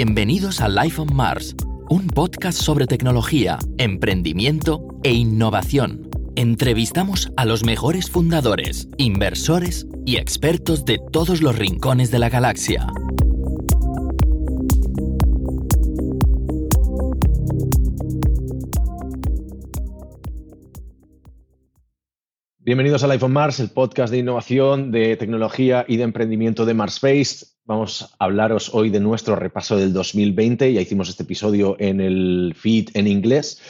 Bienvenidos a Life on Mars, un podcast sobre tecnología, emprendimiento e innovación. Entrevistamos a los mejores fundadores, inversores y expertos de todos los rincones de la galaxia. Bienvenidos a Life on Mars, el podcast de innovación, de tecnología y de emprendimiento de Marspace. Vamos a hablaros hoy de nuestro repaso del 2020. Ya hicimos este episodio en el feed en inglés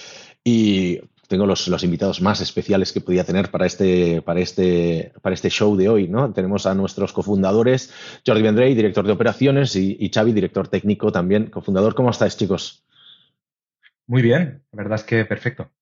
y tengo los, invitados más especiales que podía tener para este, para este, para este show de hoy. ¿no? Tenemos a nuestros cofundadores, Jordi Vendrey, director de operaciones, y, y Xavi, director técnico también, cofundador. ¿Cómo estáis, chicos? Muy bien, la verdad es que perfecto.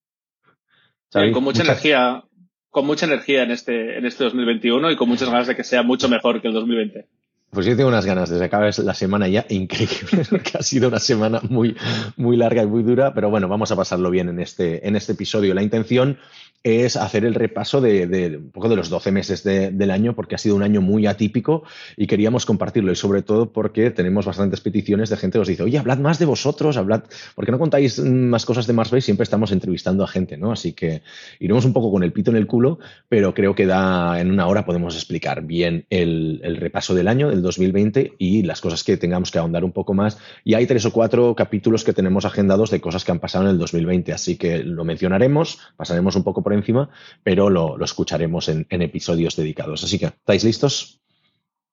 con mucha energía, con mucha energía en este, en este 2021 y con muchas ganas de que sea mucho mejor que el 2020. Pues yo tengo unas ganas de que acabe la semana ya increíble, porque ha sido una semana muy, muy larga y muy dura, pero bueno, vamos a pasarlo bien en este, en este episodio. La intención es hacer el repaso de, un poco de los 12 meses del año, porque ha sido un año muy atípico y queríamos compartirlo, y sobre todo porque tenemos bastantes peticiones de gente que os dice, oye, hablad más de vosotros, hablad, ¿por qué no contáis más cosas de Marsbase? Siempre estamos entrevistando a gente, ¿no? Así que iremos un poco con el pito en el culo, pero creo que da, en una hora podemos explicar bien el, el repaso del año, del 2020, y las cosas que tengamos que ahondar un poco más. Y hay tres o cuatro capítulos que tenemos agendados de cosas que han pasado en el 2020, así que lo mencionaremos, pasaremos un poco por encima, pero lo, escucharemos en, episodios dedicados. Así que, ¿estáis listos?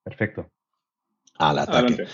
Perfecto. Al ataque.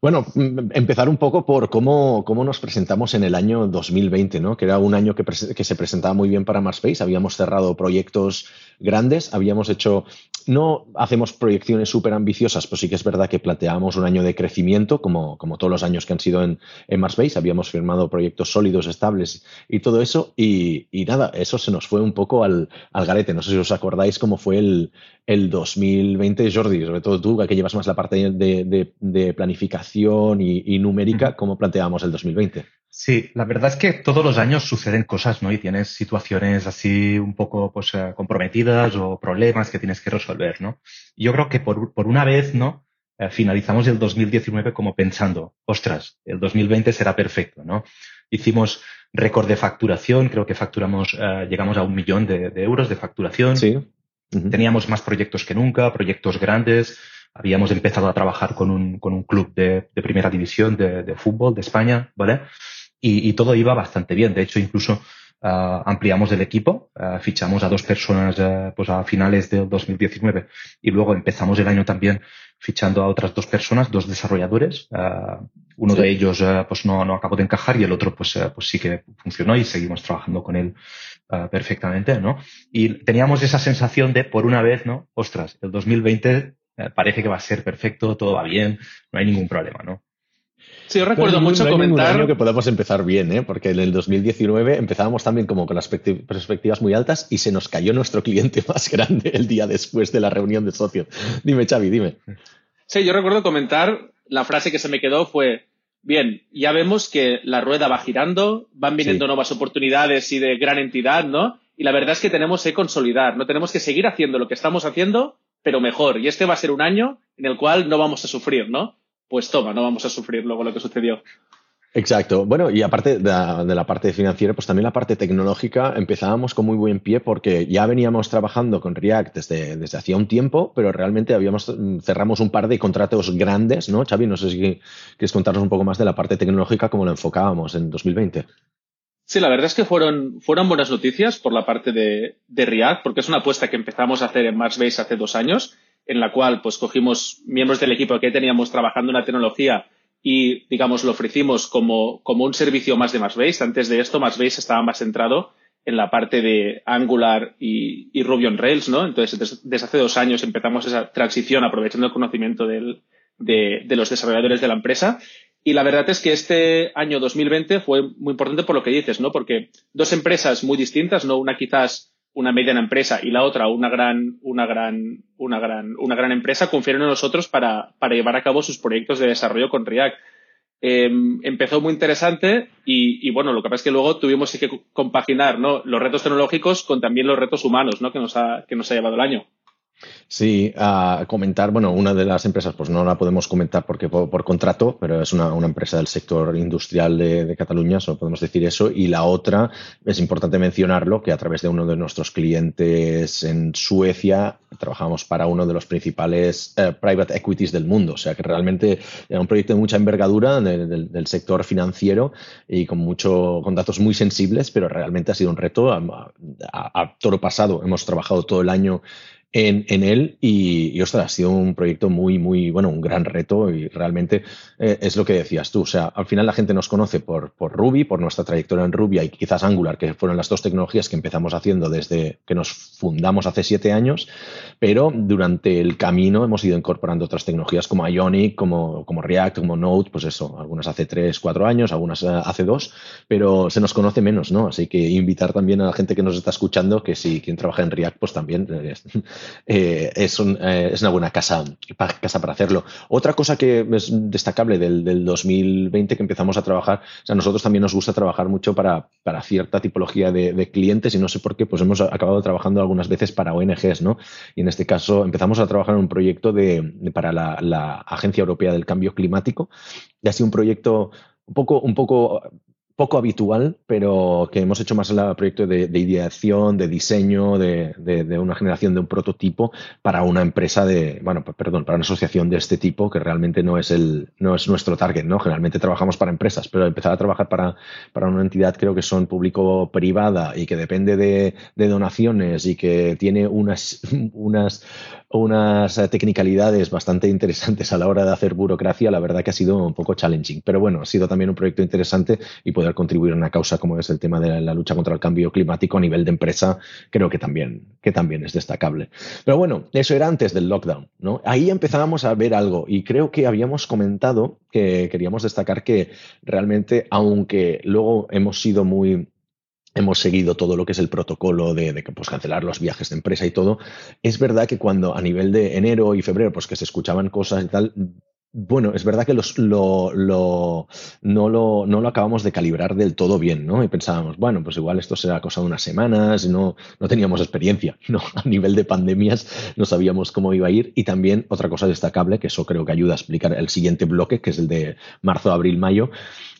Bueno, mm, empezar un poco por cómo, cómo, nos presentamos en el año 2020, ¿no? que era un año que, se presentaba muy bien para Marspace. Habíamos cerrado proyectos grandes, habíamos hecho, no hacemos proyecciones súper ambiciosas, pues sí que es verdad que planteábamos un año de crecimiento, como, como todos los años que han sido en, en Marspace. Habíamos firmado proyectos sólidos, estables y todo eso. Y, y nada, eso se nos fue un poco al, al, garete. No sé si os acordáis cómo fue el, el 2020, Jordi, sobre todo tú, que llevas más la parte de, de, de planificación y, numérica, ¿cómo planteamos el 2020? Sí, la verdad es que todos los años suceden cosas, ¿no? Y tienes situaciones así un poco pues, eh, comprometidas o problemas que tienes que resolver, ¿no? yo creo que por, por una vez, ¿no? Eh, finalizamos el 2019 como pensando, ostras, el 2020 será perfecto, ¿no? Hicimos récord de facturación, creo que facturamos, eh, llegamos a un millón de, euros de facturación. Sí. Teníamos más proyectos que nunca, proyectos grandes, habíamos empezado a trabajar con un, con un club de, de primera división de, de, fútbol de España, ¿vale? Y, y, todo iba bastante bien. De hecho, incluso uh, ampliamos el equipo, uh, fichamos a dos personas uh, pues a finales del 2019 y luego empezamos el año también fichando a otras dos personas, dos desarrolladores. uno sí. de ellos pues no, no acabó de encajar y el otro pues, pues sí que funcionó y seguimos trabajando con él perfectamente, ¿no? Y teníamos esa sensación de, por una vez, ¿no? Ostras, el 2020 eh, parece que va a ser perfecto, todo va bien, no hay ningún problema, ¿no? Sí, yo recuerdo mucho no comentar. año que podamos empezar bien, ¿eh? porque en el 2019 empezábamos también como con las perspectivas muy altas y se nos cayó nuestro cliente más grande el día después de la reunión de socios. Dime, Xavi, dime. Sí, yo recuerdo comentar, la frase que se me quedó fue, bien, ya vemos que la rueda va girando, van viniendo sí. nuevas oportunidades y de gran entidad, ¿no? Y la verdad es que tenemos que consolidar, no tenemos que seguir haciendo lo que estamos haciendo pero mejor. Y este va a ser un año en el cual no vamos a sufrir, ¿no? Pues toma, no vamos a sufrir luego lo que sucedió. Exacto. Bueno, y aparte de la, parte financiera, pues también la parte tecnológica empezábamos con muy buen pie porque ya veníamos trabajando con React desde, desde hacía un tiempo, pero realmente habíamos mm, cerramos un par de contratos grandes, ¿no? Xavi, no sé si quieres contarnos un poco más de la parte tecnológica, cómo lo enfocábamos en 2020. Sí, la verdad es que fueron, fueron buenas noticias por la parte de, de React, porque es una apuesta que empezamos a hacer en Marsbase hace dos años, en la cual pues cogimos miembros del equipo que teníamos trabajando en la tecnología y, digamos, lo ofrecimos como, como un servicio más de Marsbase. Antes de esto, Marsbase estaba más centrado en la parte de Angular y, Ruby on Rails, ¿no? Entonces, desde, hace dos años empezamos esa transición aprovechando el conocimiento del, de, de los desarrolladores de la empresa y la verdad es que este año 2020 fue muy importante por lo que dices, ¿no? Porque dos empresas muy distintas, ¿no? Una quizás una mediana empresa y la otra una gran, una gran, una gran, una gran empresa confiaron en nosotros para, para llevar a cabo sus proyectos de desarrollo con React. Eh, empezó muy interesante y, bueno, lo que pasa es que luego tuvimos que compaginar los retos tecnológicos con también los retos humanos ¿no? que, nos ha, que nos ha llevado el año. Sí, a comentar, bueno, una de las empresas, pues no la podemos comentar porque por, contrato, pero es una, empresa del sector industrial de, Cataluña, solo podemos decir eso. Y la otra, es importante mencionarlo, que a través de uno de nuestros clientes en Suecia, trabajamos para uno de los principales eh, private equities del mundo. O sea que realmente era un proyecto de mucha envergadura del, sector financiero y con, mucho, con datos muy sensibles, pero realmente ha sido un reto a toro pasado. Hemos trabajado todo el año en, en él y, y, ostras, ha sido un proyecto muy, muy, bueno, un gran reto y realmente eh, es lo que decías tú. O sea, al final la gente nos conoce por, por Ruby, por nuestra trayectoria en Ruby y quizás Angular, que fueron las dos tecnologías que empezamos haciendo desde que nos fundamos hace siete años, pero durante el camino hemos ido incorporando otras tecnologías como Ionic, como, como React, como Node, pues eso, algunas hace tres, cuatro años, algunas eh, hace dos, pero se nos conoce menos, ¿no? Así que invitar también a la gente que nos está escuchando que si quien trabaja en React, pues también eh, eh, es, una buena casa, casa para hacerlo. Otra cosa que es destacable del, del, 2020 que empezamos a trabajar, o sea, a nosotros también nos gusta trabajar mucho para, para cierta tipología de, clientes y no sé por qué, pues hemos acabado trabajando algunas veces para ONGs, ¿no? Y en este caso empezamos a trabajar en un proyecto de, para la, la Agencia Europea del Cambio Climático y ha sido un proyecto un poco, un poco poco habitual, pero que hemos hecho más el proyecto de, ideación, de diseño, de, una generación de un prototipo para una empresa de, bueno, perdón, para una asociación de este tipo que realmente no es el, no es nuestro target, ¿no? Generalmente trabajamos para empresas, pero empezar a trabajar para, para una entidad creo que son público-privada y que depende de, donaciones y que tiene unas, unas, unas tecnicalidades bastante interesantes a la hora de hacer burocracia, la verdad que ha sido un poco challenging. Pero bueno, ha sido también un proyecto interesante y poder contribuir a una causa como es el tema de la lucha contra el cambio climático a nivel de empresa, creo que también, que también es destacable. Pero bueno, eso era antes del lockdown, ¿no? Ahí empezábamos a ver algo y creo que habíamos comentado que queríamos destacar que realmente, aunque luego hemos sido muy hemos seguido todo lo que es el protocolo de, pues, cancelar los viajes de empresa y todo. Es verdad que cuando a nivel de enero y febrero, pues que se escuchaban cosas y tal, bueno, es verdad que los, lo, lo, no, lo, no lo acabamos de calibrar del todo bien, ¿no? Y pensábamos, bueno, pues igual esto será cosa de unas semanas, no, no teníamos experiencia, ¿no? A nivel de pandemias no sabíamos cómo iba a ir. Y también otra cosa destacable, que eso creo que ayuda a explicar el siguiente bloque, que es el de marzo, abril, mayo,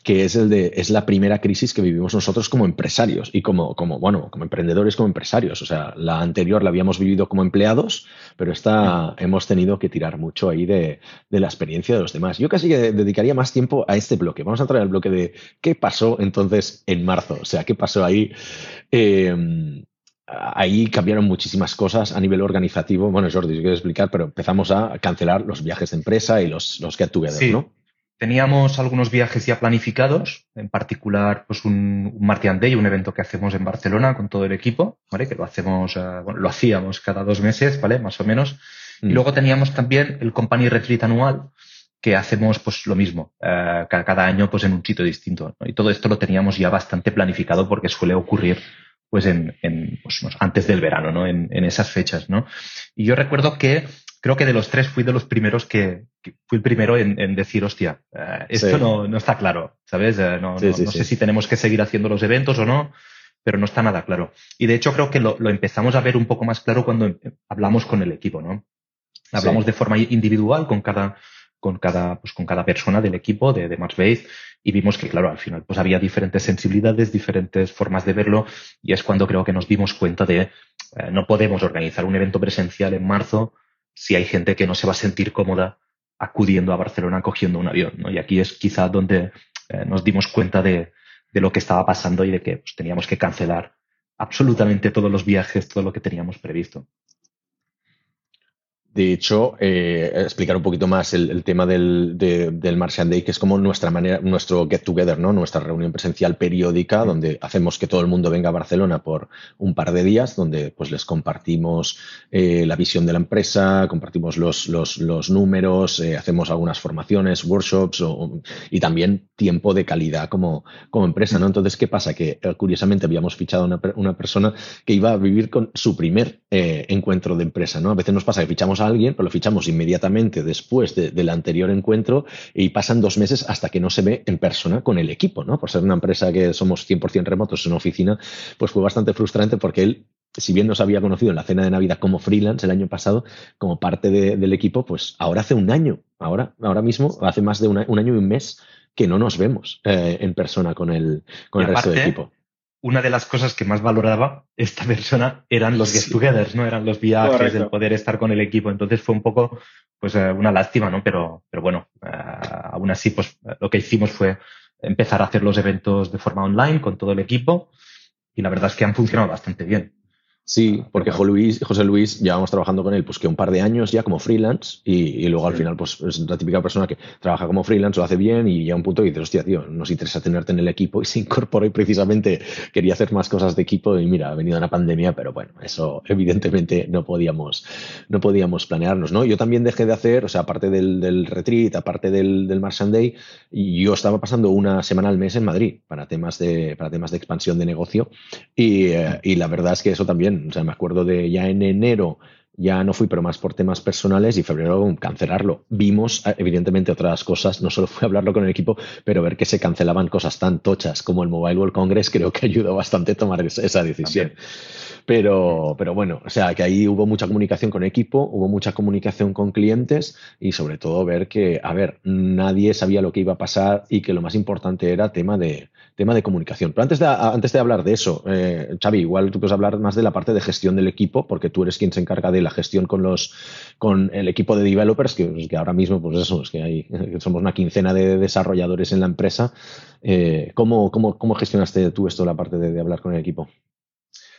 que es el de es la primera crisis que vivimos nosotros como empresarios y como, como bueno, como emprendedores, como empresarios. O sea, la anterior la habíamos vivido como empleados, pero esta hemos tenido que tirar mucho ahí de, de, la experiencia de los demás. Yo casi que dedicaría más tiempo a este bloque. Vamos a entrar al bloque de qué pasó entonces en marzo. O sea, qué pasó ahí. Eh, ahí cambiaron muchísimas cosas a nivel organizativo. Bueno, Jordi, yo quiero explicar, pero empezamos a cancelar los viajes de empresa y los, los get together, ¿no? Teníamos algunos viajes ya planificados, en particular pues un, un Martian Day, un evento que hacemos en Barcelona con todo el equipo, ¿vale? Que lo hacemos, eh, bueno, lo hacíamos cada dos meses, ¿vale? Más o menos. Y mm. luego teníamos también el Company Retreat anual, que hacemos pues lo mismo, eh, cada, año pues en un sitio distinto. Y todo esto lo teníamos ya bastante planificado porque suele ocurrir pues en, en pues, antes del verano, ¿no? En, en esas fechas, ¿no? Y yo recuerdo que creo que de los tres fui de los primeros que, fui el primero en, decir, hostia, eh, esto no, no, está claro, ¿sabes? Eh, no, no, sé si tenemos que seguir haciendo los eventos o no, pero no está nada claro. Y de hecho creo que lo, lo empezamos a ver un poco más claro cuando hablamos con el equipo, ¿no? Hablamos de forma individual con cada, con cada, pues con cada persona del equipo de, de Matchbase y vimos que, claro, al final pues había diferentes sensibilidades, diferentes formas de verlo y es cuando creo que nos dimos cuenta de eh, no podemos organizar un evento presencial en marzo si hay gente que no se va a sentir cómoda acudiendo a Barcelona cogiendo un avión. ¿no? Y aquí es quizá donde eh, nos dimos cuenta de, de, lo que estaba pasando y de que pues, teníamos que cancelar absolutamente todos los viajes, todo lo que teníamos previsto. De hecho, eh, explicar un poquito más el, tema del, del Martian Day, que es como nuestra manera, nuestro get together, ¿no? Nuestra reunión presencial periódica, donde hacemos que todo el mundo venga a Barcelona por un par de días, donde pues les compartimos eh, la visión de la empresa, compartimos los, los, los números, eh, hacemos algunas formaciones, workshops y también tiempo de calidad como, como empresa, ¿no? Entonces, ¿qué pasa? Que curiosamente habíamos fichado una, una persona que iba a vivir con su primer encuentro de empresa, ¿no? A veces nos pasa que fichamos a alguien, pero lo fichamos inmediatamente después del anterior encuentro y pasan dos meses hasta que no se ve en persona con el equipo, ¿no? Por ser una empresa que somos 100% remotos en oficina, pues fue bastante frustrante porque él si bien nos había conocido en la cena de Navidad como freelance el año pasado, como parte del equipo, pues ahora hace un año, ahora, ahora mismo, hace más de un año y un mes que no nos vemos eh, en persona con el, con el resto del equipo. Una de las cosas que más valoraba esta persona eran los get togethers, ¿no? Eran los viajes, el poder estar con el equipo. Entonces fue un poco, pues, eh, una lástima, ¿no? Pero, pero bueno, eh, aún así, pues, lo que hicimos fue empezar a hacer los eventos de forma online con todo el equipo y la verdad es que han funcionado bastante bien. Sí, porque José Luis, José Luis llevamos trabajando con él pues que un par de años ya como freelance y, luego al final pues es la típica persona que trabaja como freelance, lo hace bien y llega a un punto y dices, hostia, tío, nos interesa tenerte en el equipo y se incorporó y precisamente quería hacer más cosas de equipo y mira, ha venido una pandemia, pero bueno, eso evidentemente no podíamos, no podíamos planearnos, ¿no? Yo también dejé de hacer, o sea, aparte del, del retreat, aparte del, del Mars Day, yo estaba pasando una semana al mes en Madrid para temas de, para temas de expansión de negocio y, eh, y la verdad es que eso también o sea, me acuerdo de ya en enero ya no fui, pero más por temas personales y febrero cancelarlo. Vimos, eh, evidentemente, otras cosas. No solo fue hablarlo con el equipo, pero ver que se cancelaban cosas tan tochas como el Mobile World Congress creo que ayudó bastante a tomar esa decisión. Pero, pero bueno, o sea, que ahí hubo mucha comunicación con equipo, hubo mucha comunicación con clientes y sobre todo ver que, a ver, nadie sabía lo que iba a pasar y que lo más importante era tema de, tema de comunicación. Pero antes de, antes de hablar de eso, eh, Xavi, igual tú puedes hablar más de la parte de gestión del equipo, porque tú eres quien se encarga de la gestión con los con el equipo de developers, que, que ahora mismo, pues eso, es que hay, somos una quincena de desarrolladores en la empresa. Eh, ¿cómo, cómo, cómo, gestionaste tú esto, la parte de hablar con el equipo?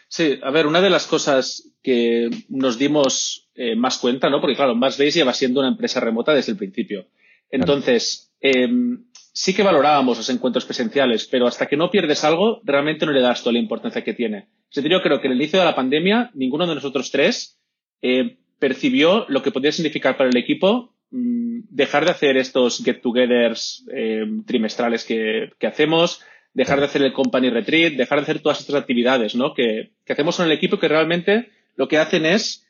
Sí, a ver, una de las cosas que nos dimos eh, más cuenta, ¿no? Porque claro, Massbase lleva siendo una empresa remota desde el principio. Entonces, em, sí que valorábamos los encuentros presenciales, pero hasta que no pierdes algo, realmente no le das toda la importancia que tiene. En yo creo que en el inicio de la pandemia, ninguno de nosotros tres eh, percibió lo que podía significar para el equipo mm, dejar de hacer estos get-togethers eh, trimestrales que, que hacemos, dejar de hacer el company retreat, dejar de hacer todas estas actividades ¿no? que, que hacemos con el equipo que realmente lo que hacen es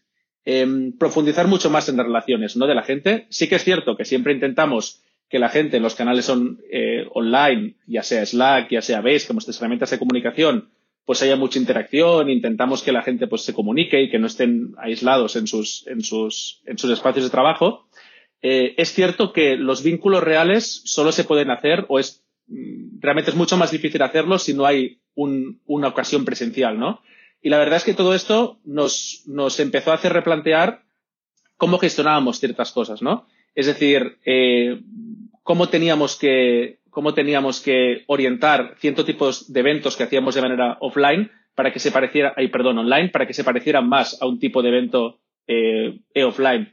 em, profundizar mucho más en las relaciones ¿no? de la gente. Sí que es cierto que siempre intentamos que la gente en los canales son, eh, online, ya sea Slack, ya sea Base, como estas herramientas de comunicación, pues haya mucha interacción, intentamos que la gente pues se comunique y que no estén aislados en sus, en sus, en sus espacios de trabajo. Eh, es cierto que los vínculos reales solo se pueden hacer o es Mm, realmente es mucho más difícil hacerlo si no hay una ocasión presencial, ¿no? Y la verdad es que todo esto nos, nos empezó a hacer replantear cómo gestionábamos ciertas cosas, ¿no? Es decir, eh, cómo teníamos que cómo teníamos que orientar ciertos tipos de eventos que hacíamos de manera offline para que se pareciera, ay, perdón, online, para que se parecieran más a un tipo de evento eh, e-offline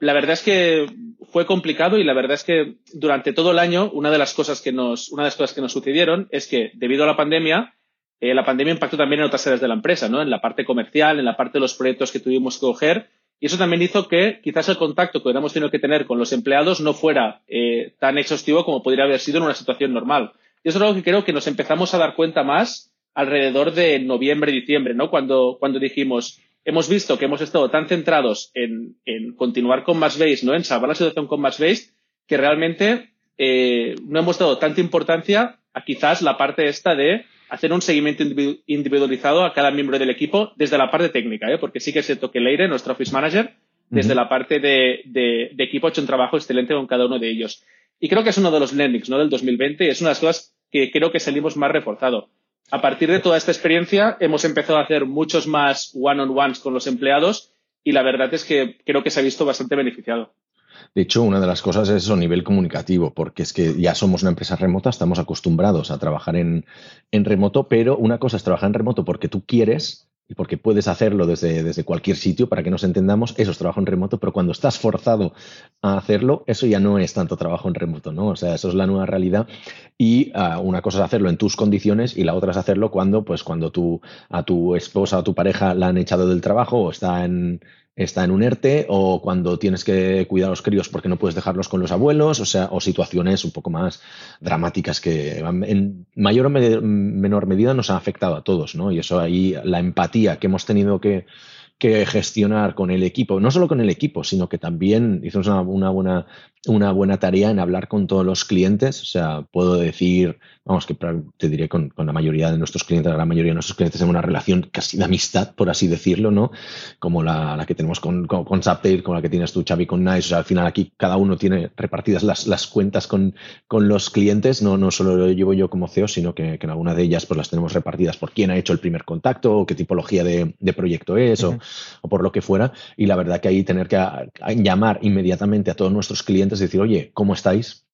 la verdad es que fue complicado y la verdad es que durante todo el año una de las cosas que nos, una de las cosas que nos sucedieron es que debido a la pandemia, eh, la pandemia impactó también en otras áreas de la empresa, ¿no? En la parte comercial, en la parte de los proyectos que tuvimos que coger. Y eso también hizo que quizás el contacto que hubiéramos tenido que tener con los empleados no fuera eh, tan exhaustivo como podría haber sido en una situación normal. Y eso es algo que creo que nos empezamos a dar cuenta más alrededor de noviembre, diciembre, ¿no? Cuando, cuando dijimos, hemos visto que hemos estado tan centrados en, continuar con más base, ¿no? En salvar la situación con más base, que realmente eh, no hemos dado tanta importancia a quizás la parte esta de hacer un seguimiento individualizado a cada miembro del equipo desde la parte técnica, ¿eh? porque sí que es cierto que Leire, nuestro office manager, desde la parte de, equipo ha hecho un trabajo excelente con cada uno de ellos. Y creo que es uno de los learnings ¿no? del 2020 y es una de las cosas que creo que salimos más reforzado a partir de toda esta experiencia hemos empezado a hacer muchos más one-on-ones con los empleados y la verdad es que creo que se ha visto bastante beneficiado. De hecho, una de las cosas es a nivel comunicativo, porque es que ya somos una empresa remota, estamos acostumbrados a trabajar en, en remoto, pero una cosa es trabajar en remoto porque tú quieres y porque puedes hacerlo desde, desde cualquier sitio para que nos entendamos, eso es trabajo en remoto, pero cuando estás forzado a hacerlo, eso ya no es tanto trabajo en remoto, ¿no? O sea, eso es la nueva realidad y uh, una cosa es hacerlo en tus condiciones y la otra es hacerlo cuando, pues, cuando tú, a tu esposa o tu pareja la han echado del trabajo o está en, está en un ERTE o cuando tienes que cuidar a los críos porque no puedes dejarlos con los abuelos, o sea, o situaciones un poco más dramáticas que en mayor o menor medida nos ha afectado a todos, ¿no? Y eso ahí, la empatía que hemos tenido que, que gestionar con el equipo, no solo con el equipo, sino que también hicimos una, buena, una buena tarea en hablar con todos los clientes. O sea, puedo decir, vamos, que te diré con, la mayoría de nuestros clientes, la gran mayoría de nuestros clientes en una relación casi de amistad, por así decirlo, ¿no? Como la, que tenemos con, con, con con la que tienes tú, Xavi, con Nice. O sea, al final aquí cada uno tiene repartidas las, las cuentas con, con los clientes, no, no solo lo llevo yo como CEO, sino que, en alguna de ellas pues las tenemos repartidas por quién ha hecho el primer contacto, o qué tipología de, proyecto es, o, por lo que fuera. Y la verdad que ahí tener que llamar inmediatamente a todos nuestros clientes y decir, oye, ¿cómo estáis?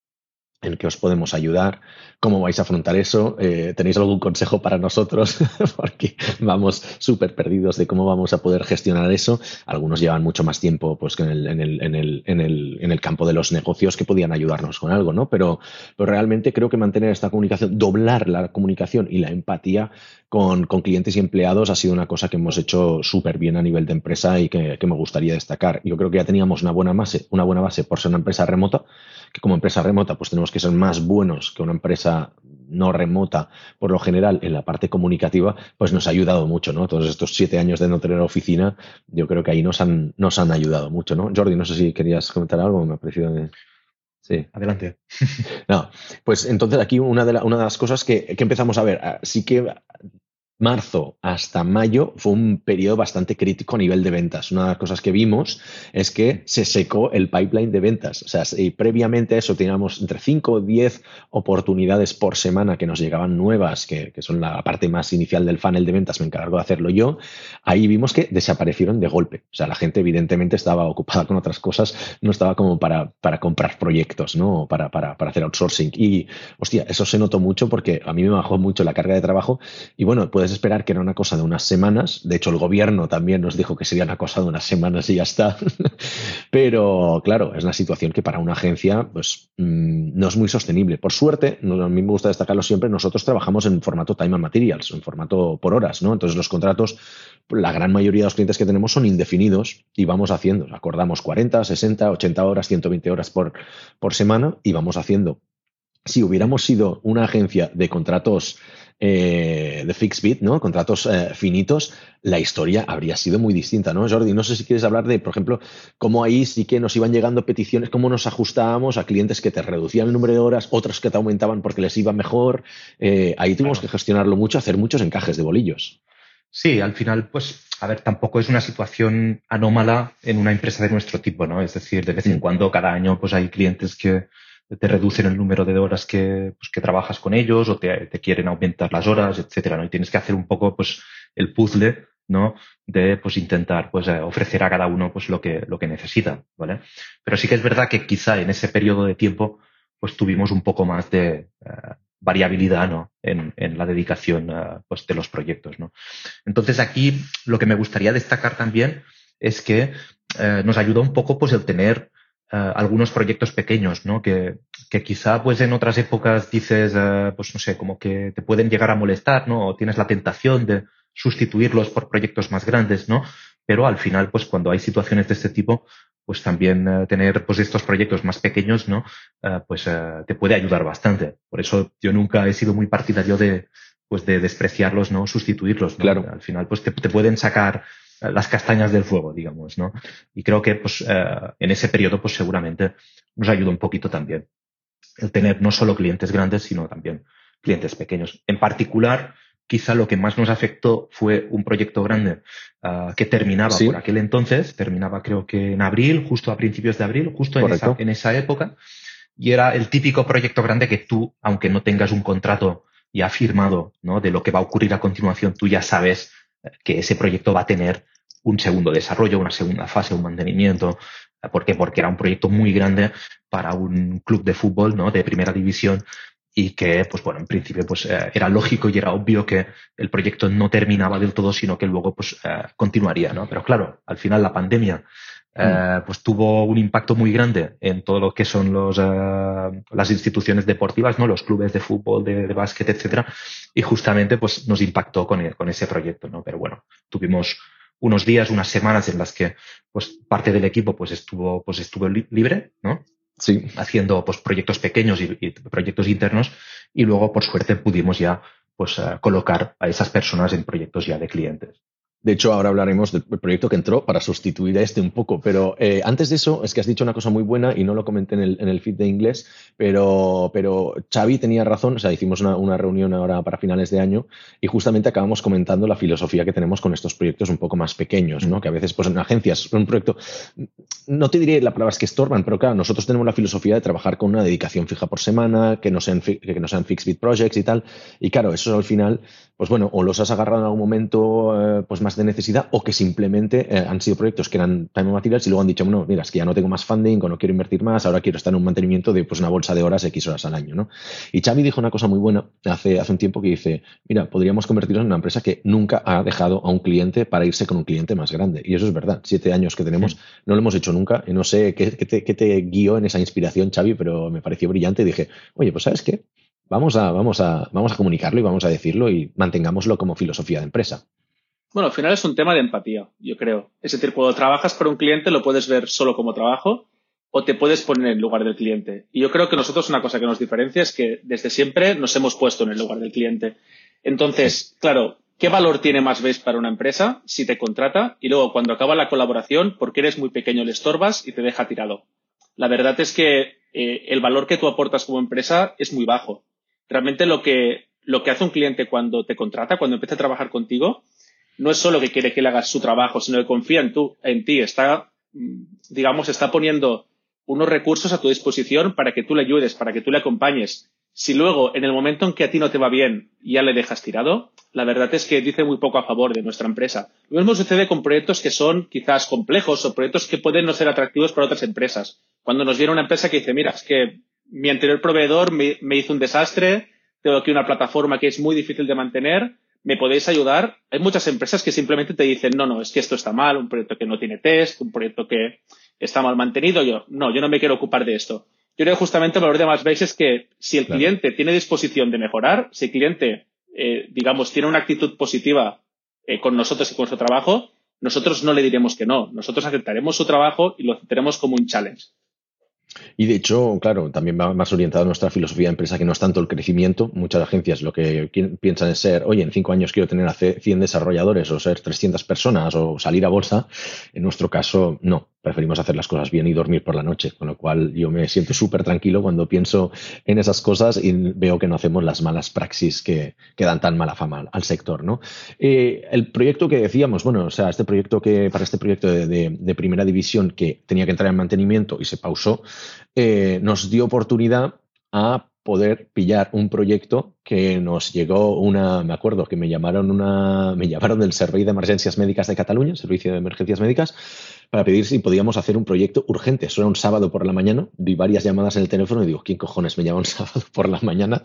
En qué os podemos ayudar, cómo vais a afrontar eso, eh, tenéis algún consejo para nosotros, porque vamos súper perdidos de cómo vamos a poder gestionar eso. Algunos llevan mucho más tiempo pues, en, el, campo de los negocios que podían ayudarnos con algo, ¿no? Pero, pero realmente creo que mantener esta comunicación, doblar la comunicación y la empatía con, con clientes y empleados ha sido una cosa que hemos hecho súper bien a nivel de empresa y que, que me gustaría destacar. Yo creo que ya teníamos una buena base, una buena base por ser una empresa remota, que como empresa remota pues tenemos que ser más buenos que una empresa no remota, por lo general, en la parte comunicativa, pues nos ha ayudado mucho, ¿no? Todos estos siete años de no tener oficina, yo creo que ahí nos han, nos han ayudado mucho, ¿no? Jordi, no sé si querías comentar algo, me ha parecido... Sí. Adelante. No, pues entonces aquí una de, una de las cosas que, que, empezamos a ver, ah, sí que marzo hasta mayo fue un periodo bastante crítico a nivel de ventas. Una de las cosas que vimos es que se secó el pipeline de ventas. O sea, y previamente a eso teníamos entre 5 o 10 oportunidades por semana que nos llegaban nuevas, que, son la parte más inicial del funnel de ventas, me encargo de hacerlo yo. Ahí vimos que desaparecieron de golpe. O sea, la gente evidentemente estaba ocupada con otras cosas, no estaba como para, para comprar proyectos, ¿no? Para, para, para hacer outsourcing. Y, hostia, eso se notó mucho porque a mí me bajó mucho la carga de trabajo y bueno, pues esperar que era una cosa de unas semanas. De hecho, el gobierno también nos dijo que sería una cosa de unas semanas y ya está. Pero claro, es una situación que para una agencia pues, mm, no es muy sostenible. Por suerte, a mí me gusta destacarlo siempre, nosotros trabajamos en formato time and materials, en formato por horas, ¿no? Entonces los contratos, la gran mayoría de los clientes que tenemos son indefinidos y vamos haciendo, acordamos 40, 60, 80 horas, 120 horas por, por semana y vamos haciendo. Si hubiéramos sido una agencia de contratos eh, de fixed bit, ¿no? Contratos eh, finitos, la historia habría sido muy distinta, ¿no? Jordi, no sé si quieres hablar de, por ejemplo, cómo ahí sí que nos iban llegando peticiones, cómo nos ajustábamos a clientes que te reducían el número de horas, otros que te aumentaban porque les iba mejor. Eh, ahí tuvimos que gestionarlo mucho, hacer muchos encajes de bolillos. Sí, al final, pues, a ver, tampoco es una situación anómala en una empresa de nuestro tipo, ¿no? Es decir, de vez en mm. cuando, cada año, pues hay clientes que, te reducen el número de horas que, pues, trabajas con ellos o te, quieren aumentar las horas, etcétera, ¿no? Y tienes que hacer un poco, pues, el puzzle, ¿no? De, pues, intentar, pues, eh, ofrecer a cada uno, pues, lo que, lo que necesita, ¿vale? Pero sí que es verdad que quizá en ese periodo de tiempo, pues, tuvimos un poco más de uh, variabilidad, ¿no? En, en la dedicación, uh, pues, de los proyectos, ¿no? Entonces, aquí lo que me gustaría destacar también es que nos ayuda un poco, pues, el tener Uh, algunos proyectos pequeños, ¿no? Que, que, quizá pues en otras épocas dices, uh, pues no sé, como que te pueden llegar a molestar, ¿no? O tienes la tentación de sustituirlos por proyectos más grandes, ¿no? Pero al final, pues cuando hay situaciones de este tipo, pues también uh, tener pues estos proyectos más pequeños, ¿no? pues te puede ayudar bastante. Por eso yo nunca he sido muy partidario de, pues de despreciarlos, ¿no? Sustituirlos, ¿no? Claro. Al final, pues te, te pueden sacar las castañas del fuego, digamos, ¿no? Y creo que, pues, eh, en ese periodo, pues seguramente nos ayuda un poquito también el tener no solo clientes grandes, sino también clientes pequeños. En particular, quizá lo que más nos afectó fue un proyecto grande uh, que terminaba por aquel entonces, terminaba creo que en abril, justo a principios de abril, justo en esa, en esa, época, y era el típico proyecto grande que tú, aunque no tengas un contrato ya firmado, ¿no? De lo que va a ocurrir a continuación, tú ya sabes que ese proyecto va a tener un segundo desarrollo, una segunda fase, un mantenimiento. ¿Por qué? Porque era un proyecto muy grande para un club de fútbol, ¿no? De primera división y que, pues bueno, en principio, pues eh, era lógico y era obvio que el proyecto no terminaba del todo, sino que luego, pues, eh, continuaría, ¿no? Pero claro, al final la pandemia, eh, mm. pues tuvo un impacto muy grande en todo lo que son los, las instituciones deportivas, ¿no? Los clubes de fútbol, de, de básquet, etcétera. Y justamente, pues, nos impactó con, con ese proyecto, ¿no? Pero bueno, tuvimos unos días, unas semanas en las que pues parte del equipo pues estuvo pues estuvo libre, ¿no? Sí. Haciendo pues proyectos pequeños y, y proyectos internos y luego por suerte pudimos ya pues uh, colocar a esas personas en proyectos ya de clientes. De hecho, ahora hablaremos del proyecto que entró para sustituir a este un poco, pero eh, antes de eso, es que has dicho una cosa muy buena y no lo comenté en el, en el feed de inglés, pero, pero Xavi tenía razón, o sea, hicimos una, una, reunión ahora para finales de año y justamente acabamos comentando la filosofía que tenemos con estos proyectos un poco más pequeños, ¿no? Que a veces, pues en agencias, un proyecto, no te diré la palabra es que estorban, pero claro, nosotros tenemos la filosofía de trabajar con una dedicación fija por semana, que no sean, que no sean fixed bid projects y tal, y claro, eso al final, pues bueno, o los has agarrado en algún momento, eh, pues más de necesidad o que simplemente eh, han sido proyectos que eran time materials y luego han dicho, bueno, mira, es que ya no tengo más funding o no quiero invertir más, ahora quiero estar en un mantenimiento de pues, una bolsa de horas, X horas al año, ¿no? Y Xavi dijo una cosa muy buena hace, hace un tiempo que dice, mira, podríamos convertirnos en una empresa que nunca ha dejado a un cliente para irse con un cliente más grande. Y eso es verdad. Siete años que tenemos, no lo hemos hecho nunca. Y no sé qué, qué, te, qué te guió en esa inspiración, Xavi, pero me pareció brillante y dije, oye, pues ¿sabes qué? Vamos a, vamos, a, vamos a comunicarlo y vamos a decirlo y mantengámoslo como filosofía de empresa. Bueno, al final es un tema de empatía, yo creo. Es decir, cuando trabajas para un cliente lo puedes ver solo como trabajo o te puedes poner en lugar del cliente. Y yo creo que nosotros una cosa que nos diferencia es que desde siempre nos hemos puesto en el lugar del cliente. Entonces, claro, ¿qué valor tiene más ves para una empresa si te contrata y luego cuando acaba la colaboración, porque eres muy pequeño, le estorbas y te deja tirado? La verdad es que eh, el valor que tú aportas como empresa es muy bajo. Realmente lo que, lo que hace un cliente cuando te contrata, cuando empieza a trabajar contigo, no es solo que quiere que le hagas su trabajo, sino que confía en, tú, en ti, está, mm, digamos, está poniendo unos recursos a tu disposición para que tú le ayudes, para que tú le acompañes. Si luego, en el momento en que a ti no te va bien, ya le dejas tirado, la verdad es que dice muy poco a favor de nuestra empresa. Lo mismo sucede con proyectos que son quizás complejos o proyectos que pueden no ser atractivos para otras empresas. Cuando nos viene una empresa que dice, mira, es que mi anterior proveedor me, me hizo un desastre, tengo aquí una plataforma que es muy difícil de mantener, ¿me podéis ayudar? Hay muchas empresas que simplemente te dicen, no, no, es que esto está mal, un proyecto que no tiene test, un proyecto que está mal mantenido. Yo, no, yo no me quiero ocupar de esto. Yo creo justamente el valor de más veces es que si el claro. cliente tiene disposición de mejorar, si el cliente, eh, digamos, tiene una actitud positiva eh, con nosotros y con su trabajo, nosotros no le diremos que no. Nosotros aceptaremos su trabajo y lo aceptaremos como un challenge. Y de hecho, claro, también va más orientado a nuestra filosofía de empresa, que no es tanto el crecimiento. Muchas agencias lo que piensan es ser, oye, en cinco años quiero tener a 100 desarrolladores o ser 300 personas o salir a bolsa. En nuestro caso, no preferimos hacer las cosas bien y dormir por la noche, con lo cual yo me siento súper tranquilo cuando pienso en esas cosas y veo que no hacemos las malas praxis que, que dan tan mala fama al sector. ¿no? Eh, el proyecto que decíamos, bueno, o sea, este proyecto que, para este proyecto de, primera división que tenía que entrar en mantenimiento y se pausó, eh, nos dio oportunidad a poder pillar un proyecto que nos llegó una, me acuerdo que me llamaron una, me llamaron del Servicio de Emergencias Médicas de Cataluña, Servicio de Emergencias Médicas, para pedir si podíamos hacer un proyecto urgente. Eso era un sábado por la mañana, vi varias llamadas en el teléfono y digo, ¿quién cojones me llama un sábado por la mañana?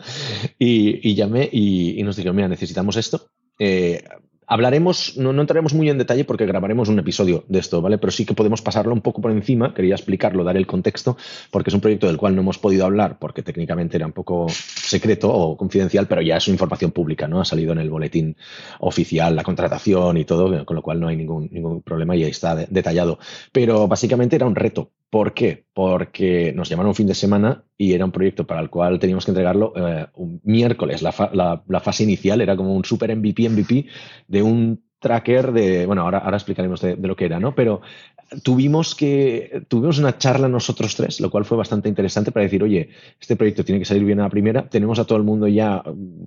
Y, y llamé y, y, nos dijeron, mira, necesitamos esto. Eh, Hablaremos, no, entraremos muy en detalle porque grabaremos un episodio de esto, ¿vale? Pero sí que podemos pasarlo un poco por encima, quería explicarlo, dar el contexto, porque es un proyecto del cual no hemos podido hablar porque técnicamente era un poco secreto o confidencial, pero ya es información pública, ¿no? Ha salido en el boletín oficial la contratación y todo, con lo cual no hay ningún, ningún problema y ahí está de, detallado. Pero básicamente era un reto. ¿Por qué? Porque nos llamaron un fin de semana y era un proyecto para el cual teníamos que entregarlo eh, un miércoles. La, fa la, la, fase inicial era como un super MVP, MVP de un tracker de, bueno, ahora, ahora explicaremos de, de, lo que era, ¿no? Pero tuvimos que, tuvimos una charla nosotros tres, lo cual fue bastante interesante para decir, oye, este proyecto tiene que salir bien a la primera, tenemos a todo el mundo ya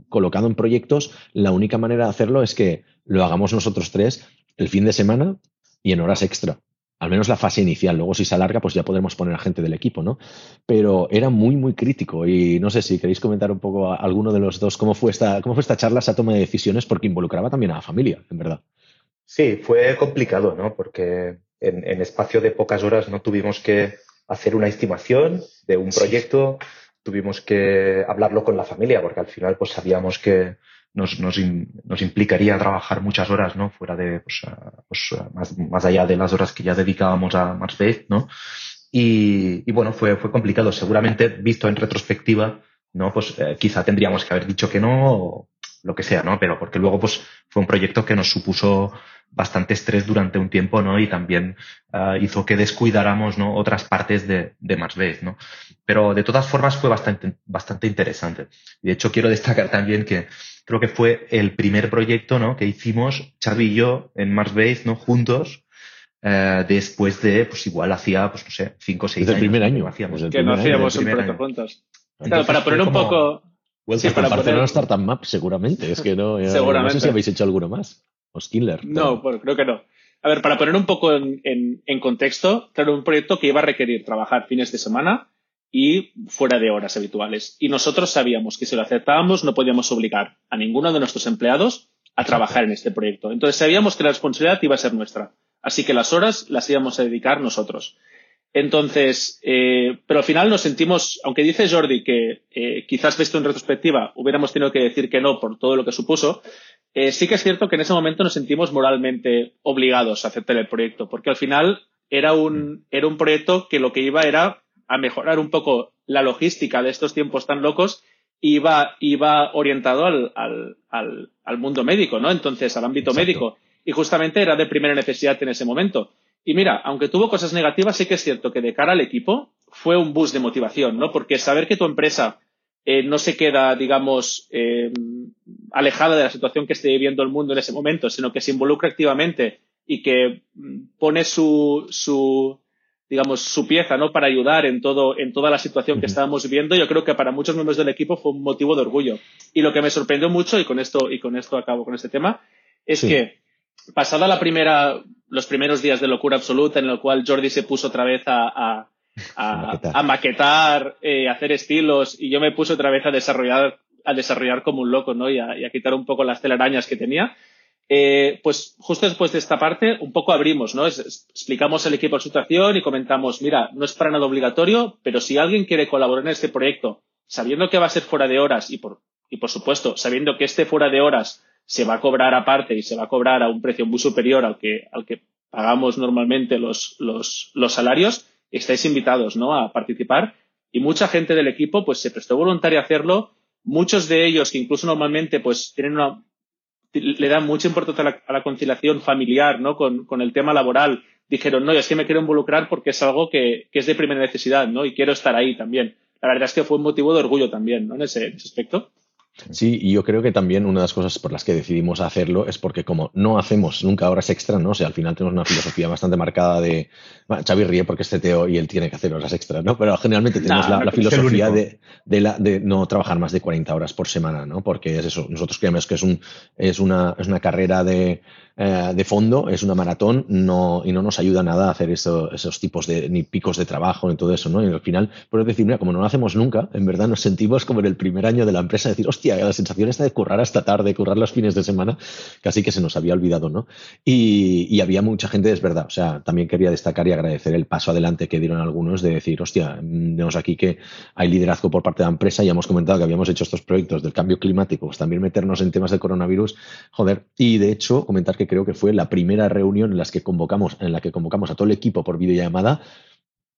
colocado en proyectos, la única manera de hacerlo es que lo hagamos nosotros tres el fin de semana y en horas extra al menos la fase inicial. Luego, si se alarga, pues ya podremos poner a gente del equipo, ¿no? Pero era muy, muy crítico. Y no sé si queréis comentar un poco a alguno de los dos cómo fue esta, cómo fue esta charla, esa toma de decisiones, porque involucraba también a la familia, en verdad. Sí, fue complicado, ¿no? Porque en, en espacio de pocas horas no tuvimos que hacer una estimación de un proyecto, tuvimos que hablarlo con la familia, porque al final, pues sabíamos que nos, nos, implicaría trabajar muchas horas, ¿no? Fuera de, pues, pues más, más, allá de las horas que ya dedicábamos a Marsbase, ¿no? Y, y, bueno, fue, fue complicado. Seguramente, visto en retrospectiva, ¿no? Pues eh, quizá tendríamos que haber dicho que no o lo que sea, ¿no? Pero porque luego, pues, fue un proyecto que nos supuso bastante estrés durante un tiempo, ¿no? Y también uh, hizo que descuidáramos, ¿no? Otras partes de, de Base, ¿no? Pero de todas formas fue bastante, bastante interesante. De hecho, quiero destacar también que creo que fue el primer proyecto, ¿no? Que hicimos Xavi y yo en Base, ¿no? Juntos, uh, después de, pues igual hacía, pues no sé, cinco o seis años. Desde el primer año. Que, hacíamos. que no hacíamos un proyecto juntos. Claro, para poner un como... poco... Vuelta sí, para Barcelona poner... Startup Map, seguramente. Es que no, seguramente. no sé si habéis hecho alguno más. O Skiller. Pero... No, bueno, creo que no. A ver, para poner un poco en, en, en, contexto, claro, un proyecto que iba a requerir trabajar fines de semana y fuera de horas habituales. Y nosotros sabíamos que si lo aceptábamos no podíamos obligar a ninguno de nuestros empleados a trabajar en este proyecto. Entonces sabíamos que la responsabilidad iba a ser nuestra. Así que las horas las íbamos a dedicar nosotros. Entonces, eh, pero al final nos sentimos, aunque dice Jordi que eh, quizás visto en retrospectiva hubiéramos tenido que decir que no por todo lo que supuso, eh, sí que es cierto que en ese momento nos sentimos moralmente obligados a aceptar el proyecto, porque al final era un, era un proyecto que lo que iba era a mejorar un poco la logística de estos tiempos tan locos y iba, iba orientado al, al, al, al mundo médico, ¿no? Entonces, al ámbito Exacto. médico. Y justamente era de primera necesidad en ese momento. Y mira, aunque tuvo cosas negativas, sí que es cierto que de cara al equipo fue un boost de motivación, ¿no? Porque saber que tu empresa eh, no se queda, digamos, eh, alejada de la situación que esté viviendo el mundo en ese momento, sino que se involucra activamente y que pone su, su digamos, su pieza, ¿no? Para ayudar en todo, en toda la situación que estábamos viviendo, yo creo que para muchos miembros del equipo fue un motivo de orgullo. Y lo que me sorprendió mucho, y con esto, y con esto acabo con este tema, es sí. que pasada la primera, los primeros días de locura absoluta en el cual Jordi se puso otra vez a, a, a, maquetar, a maquetar eh, hacer estilos y yo me puse otra vez a desarrollar, a desarrollar como un loco, ¿no? Y a, y a quitar un poco las telarañas que tenía. Eh, pues justo después de esta parte, un poco abrimos, ¿no? Explicamos al equipo la situación y comentamos, mira, no es para nada obligatorio, pero si alguien quiere colaborar en este proyecto, sabiendo que va a ser fuera de horas y por, y por supuesto, sabiendo que este fuera de horas se va a cobrar aparte y se va a cobrar a un precio muy superior al que, al que pagamos normalmente los, los, los salarios, estáis invitados, ¿no? A participar. Y mucha gente del equipo, pues, se prestó voluntaria a hacerlo. Muchos de ellos, que incluso normalmente, pues, tienen una, le dan mucha importancia a la, conciliación familiar, ¿no? Con, el tema laboral. Dijeron, no, es que me quiero involucrar porque es algo que, que, es de primera necesidad, ¿no? Y quiero estar ahí también. La verdad es que fue un motivo de orgullo también, ¿no? En ese aspecto. Sí, y yo creo que también una de las cosas por las que decidimos hacerlo es porque como no hacemos nunca horas extra, ¿no? O sea, al final tenemos una filosofía bastante marcada de... Bueno, Xavi ríe porque es CTO y él tiene que hacer horas extras, ¿no? Pero generalmente tenemos nah, la, la filosofía de, de, la, de, no trabajar más de 40 horas por semana, ¿no? Porque es eso, nosotros creemos que es, un, es, una, es una carrera de, eh, de fondo, es una maratón no, y no nos ayuda nada a hacer eso, esos tipos de ni picos de trabajo ni todo eso, ¿no? Y al final, por decir, mira, como no lo hacemos nunca, en verdad nos sentimos como en el primer año de la empresa, decir, hostia, la sensación esta de currar hasta tarde, currar los fines de semana, casi que se nos había olvidado, ¿no? Y, y había mucha gente, es verdad, o sea, también quería destacar y agradecer el paso adelante que dieron algunos de decir, hostia, vemos aquí que hay liderazgo por parte de la empresa, ya hemos comentado que habíamos hecho estos proyectos del cambio climático, pues también meternos en temas de coronavirus, joder, y de hecho, comentar que creo que fue la primera reunión en, las que convocamos, en la que convocamos a todo el equipo por videollamada,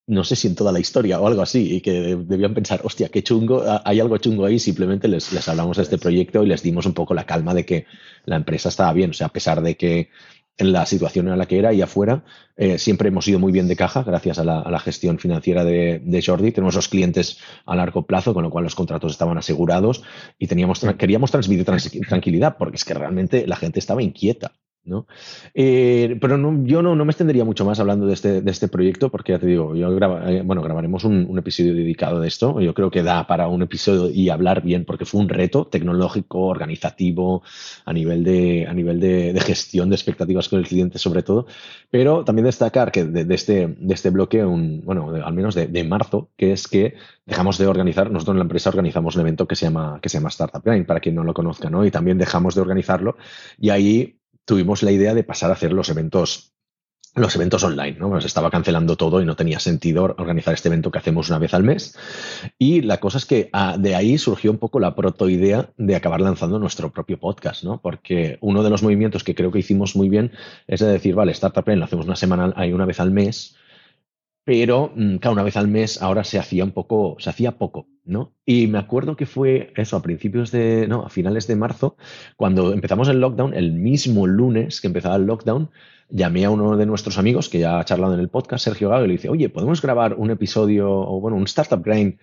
no sé si en toda la historia o algo así, y que debían pensar, hostia, qué chungo, hay algo chungo ahí, simplemente les, les hablamos de este proyecto y les dimos un poco la calma de que la empresa estaba bien, o sea, a pesar de que en la situación en la que era y afuera, eh, siempre hemos ido muy bien de caja gracias a la, a la gestión financiera de, de, Jordi. Tenemos los clientes a largo plazo, con lo cual los contratos estaban asegurados y teníamos, queríamos transmitir tranquilidad porque es que realmente la gente estaba inquieta. ¿No? Eh, pero no, yo no, no, me extendería mucho más hablando de este, de este proyecto, porque ya te digo, yo graba, eh, bueno, grabaremos un, episodio dedicado de esto. Yo creo que da para un episodio y hablar bien, porque fue un reto tecnológico, organizativo, a nivel de, a nivel de, gestión de expectativas con el cliente, sobre todo. Pero también destacar que de, este, de este bloque, un, bueno, al menos de, marzo, que es que dejamos de organizar, nosotros en la empresa organizamos un evento que se llama, que se llama Startup Line, para quien no lo conozca, ¿no? Y también dejamos de organizarlo y ahí tuvimos la idea de pasar a hacer los eventos los eventos online, ¿no? Nos estaba cancelando todo y no tenía sentido organizar este evento que hacemos una vez al mes. Y la cosa es que ah, de ahí surgió un poco la protoidea de acabar lanzando nuestro propio podcast, ¿no? Porque uno de los movimientos que creo que hicimos muy bien es de decir, vale, Startup Plan lo hacemos una semana, hay una vez al mes, pero mm, claro, una vez al mes ahora se hacía un poco, se hacía poco, ¿no? Y me acuerdo que fue eso, a principios de, no, a finales de marzo, cuando empezamos el lockdown, el mismo lunes que empezaba el lockdown, llamé a uno de nuestros amigos que ya ha charlado en el podcast, Sergio Gago, y le dice, oye, ¿podemos grabar un episodio, o bueno, un Startup Grind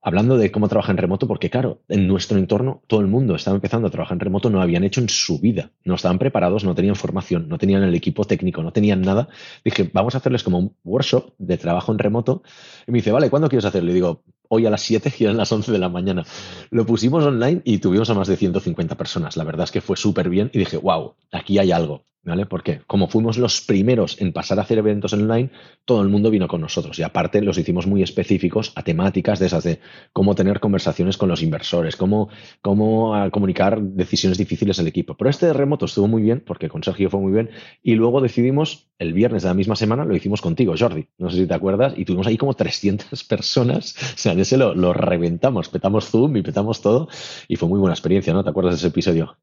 hablando de cómo trabaja en remoto, porque claro, en nuestro entorno todo el mundo estaba empezando a trabajar en remoto, no habían hecho en su vida, no estaban preparados, no tenían formación, no tenían el equipo técnico, no tenían nada. Dije, vamos a hacerles como un workshop de trabajo en remoto. Y me dice, vale, ¿cuándo quieres hacerlo? Le digo, hoy a las 7 y eran las 11 de la mañana. Lo pusimos online y tuvimos a más de 150 personas. La verdad es que fue súper bien y dije, wow, aquí hay algo. ¿Vale? Porque como fuimos los primeros en pasar a hacer eventos online, todo el mundo vino con nosotros. Y aparte los hicimos muy específicos a temáticas de esas de cómo tener conversaciones con los inversores, cómo, cómo ah, comunicar decisiones difíciles al equipo. Pero este de remoto estuvo muy bien, porque con Sergio fue muy bien. Y luego decidimos, el viernes de la misma semana, lo hicimos contigo, Jordi. No sé si te acuerdas. Y tuvimos ahí como 300 personas. O sea, ese lo, lo reventamos. Petamos Zoom y petamos todo. Y fue muy buena experiencia, ¿no? ¿Te acuerdas de ese episodio?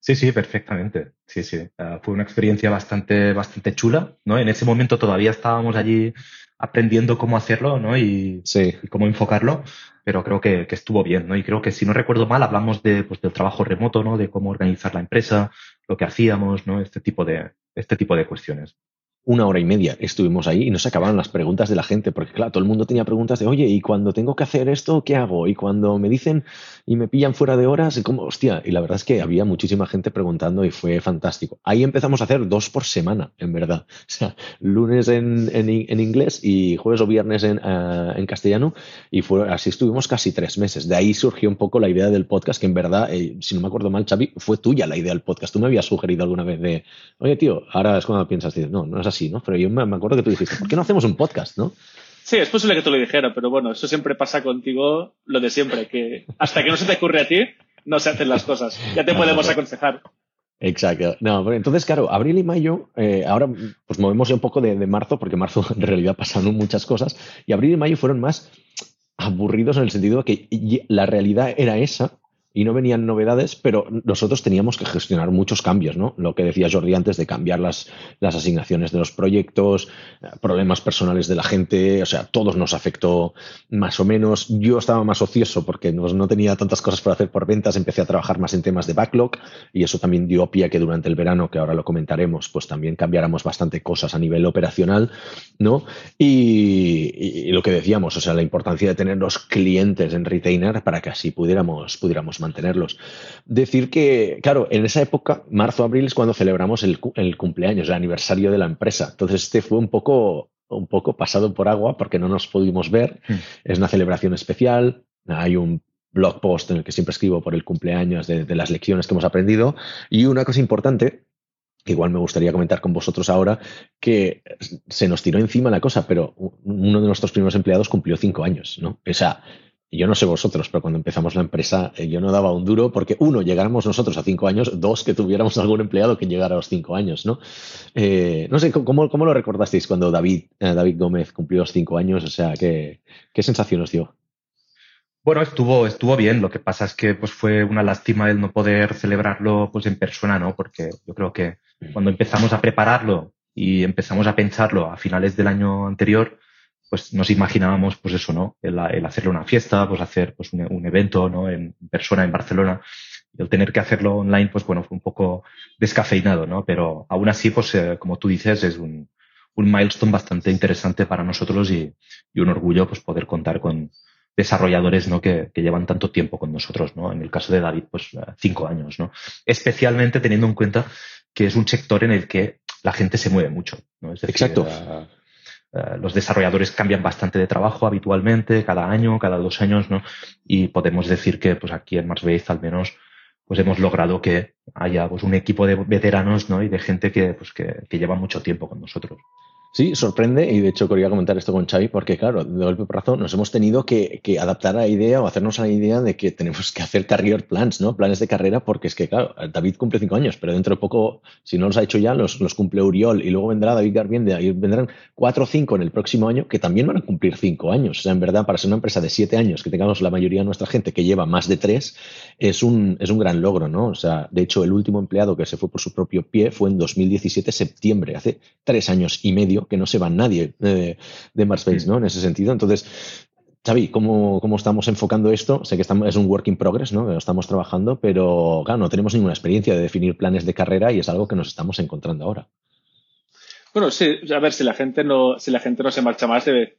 Sí, sí, perfectamente. Sí, sí. Uh, fue una experiencia bastante, bastante chula, ¿no? En ese momento todavía estábamos allí aprendiendo cómo hacerlo, ¿no? Y, sí. y cómo enfocarlo, pero creo que, que, estuvo bien, ¿no? Y creo que si no recuerdo mal, hablamos de, pues, del trabajo remoto, ¿no? De cómo organizar la empresa, lo que hacíamos, ¿no? Este tipo de, este tipo de cuestiones una hora y media estuvimos ahí y no se acababan las preguntas de la gente, porque claro, todo el mundo tenía preguntas de, oye, ¿y cuando tengo que hacer esto, qué hago? Y cuando me dicen y me pillan fuera de horas, ¿cómo? Hostia, y la verdad es que había muchísima gente preguntando y fue fantástico. Ahí empezamos a hacer dos por semana, en verdad. O sea, lunes en, en, en inglés y jueves o viernes en, uh, en, castellano y así estuvimos casi tres meses. De ahí surgió un poco la idea del podcast, que en verdad, eh, si no me acuerdo mal, Xavi, fue tuya la idea del podcast. Tú me habías sugerido alguna vez de, oye, tío, ahora es cuando piensas, no, no es así, ¿no? Pero yo me acuerdo que tú dijiste, ¿por qué no hacemos un podcast, no? Sí, es posible que tú lo dijera, pero bueno, eso siempre pasa contigo, lo de siempre, que hasta que no se te ocurre a ti, no se hacen las cosas. Ya te podemos aconsejar. Exacto. No, entonces, claro, abril y mayo, eh, ahora pues movemos un poco de, de, marzo, porque marzo en realidad pasaron muchas cosas, y abril y mayo fueron más aburridos en el sentido de que la realidad era esa, y no venían novedades, pero nosotros teníamos que gestionar muchos cambios, ¿no? Lo que decía Jordi antes de cambiar las, las asignaciones de los proyectos, eh, problemas personales de la gente, o sea, todos nos afectó más o menos. Yo estaba más ocioso porque no, no tenía tantas cosas por hacer por ventas, empecé a trabajar más en temas de backlog y eso también dio pie a que durante el verano, que ahora lo comentaremos, pues también cambiáramos bastante cosas a nivel operacional, ¿no? Y, y, y lo que decíamos, o sea, la importancia de tener los clientes en retainer para que así pudiéramos, pudiéramos mantenerlos. Decir que, claro, en esa época, marzo, abril, es cuando celebramos el, el cumpleaños, el aniversario de la empresa. Entonces, este fue un poco, un poco pasado por agua porque no nos pudimos ver. Mm. Es una celebración especial. Hay un blog post en el que siempre escribo por el cumpleaños de, de las lecciones que hemos aprendido. Y una cosa importante igual me gustaría comentar con vosotros ahora, que se nos tiró encima la cosa, pero uno de nuestros primeros empleados cumplió cinco años, ¿no? O sea, yo no sé vosotros, pero cuando empezamos la empresa eh, yo no daba un duro porque, uno, llegáramos nosotros a cinco años, dos, que tuviéramos algún empleado que llegara a los cinco años, ¿no? Eh, no sé, ¿cómo, ¿cómo, lo recordasteis cuando David, eh, David Gómez cumplió los cinco años? O sea, ¿qué, qué sensación os dio? Bueno, estuvo, estuvo bien. Lo que pasa es que pues, fue una lástima el no poder celebrarlo pues, en persona, ¿no? Porque yo creo que cuando empezamos a prepararlo y empezamos a pensarlo a finales del año anterior, pues nos imaginábamos, pues eso, ¿no? El, el hacerle una fiesta, pues hacer pues un, un, evento, ¿no? En persona, en Barcelona. Y el tener que hacerlo online, pues bueno, fue un poco descafeinado, ¿no? Pero aún así, pues eh, como tú dices, es un, un milestone bastante interesante para nosotros y, y, un orgullo, pues poder contar con desarrolladores, ¿no? Que, que, llevan tanto tiempo con nosotros, ¿no? En el caso de David, pues eh, cinco años, ¿no? Especialmente teniendo en cuenta que es un sector en el que la gente se mueve mucho, ¿no? Es decir, Exacto. Uh, los desarrolladores cambian bastante de trabajo habitualmente, cada año, cada dos años, ¿no? Y podemos decir que, pues aquí en Marsbase al menos, pues hemos logrado que haya pues un equipo de veteranos, ¿no? Y de gente que, pues que lleva mucho tiempo con nosotros. Sí, sorprende y de hecho quería comentar esto con Xavi porque claro, de golpe razón nos hemos tenido que, que, adaptar a la idea o hacernos a la idea de que tenemos que hacer career plans, ¿no? Planes de carrera porque es que claro, David cumple cinco años, pero dentro de poco, si no los ha hecho ya, los, los cumple Uriol y luego vendrá David Garbiende y vendrán cuatro o cinco en el próximo año que también van a cumplir cinco años. O sea, en verdad, para ser una empresa de siete años que tengamos la mayoría de nuestra gente que lleva más de tres, es un, es un gran logro, ¿no? O sea, de hecho, el último empleado que se fue por su propio pie fue en 2017, septiembre, hace tres años y medio que no se va nadie de, de Marspace, ¿no? En ese sentido. Entonces, Xavi, ¿cómo, ¿cómo, estamos enfocando esto? Sé que estamos, es un work in progress, ¿no? Estamos trabajando, pero claro, no tenemos ninguna experiencia de definir planes de carrera y es algo que nos estamos encontrando ahora. Bueno, sí, a ver, si la gente no, si la gente no se marcha más, debe,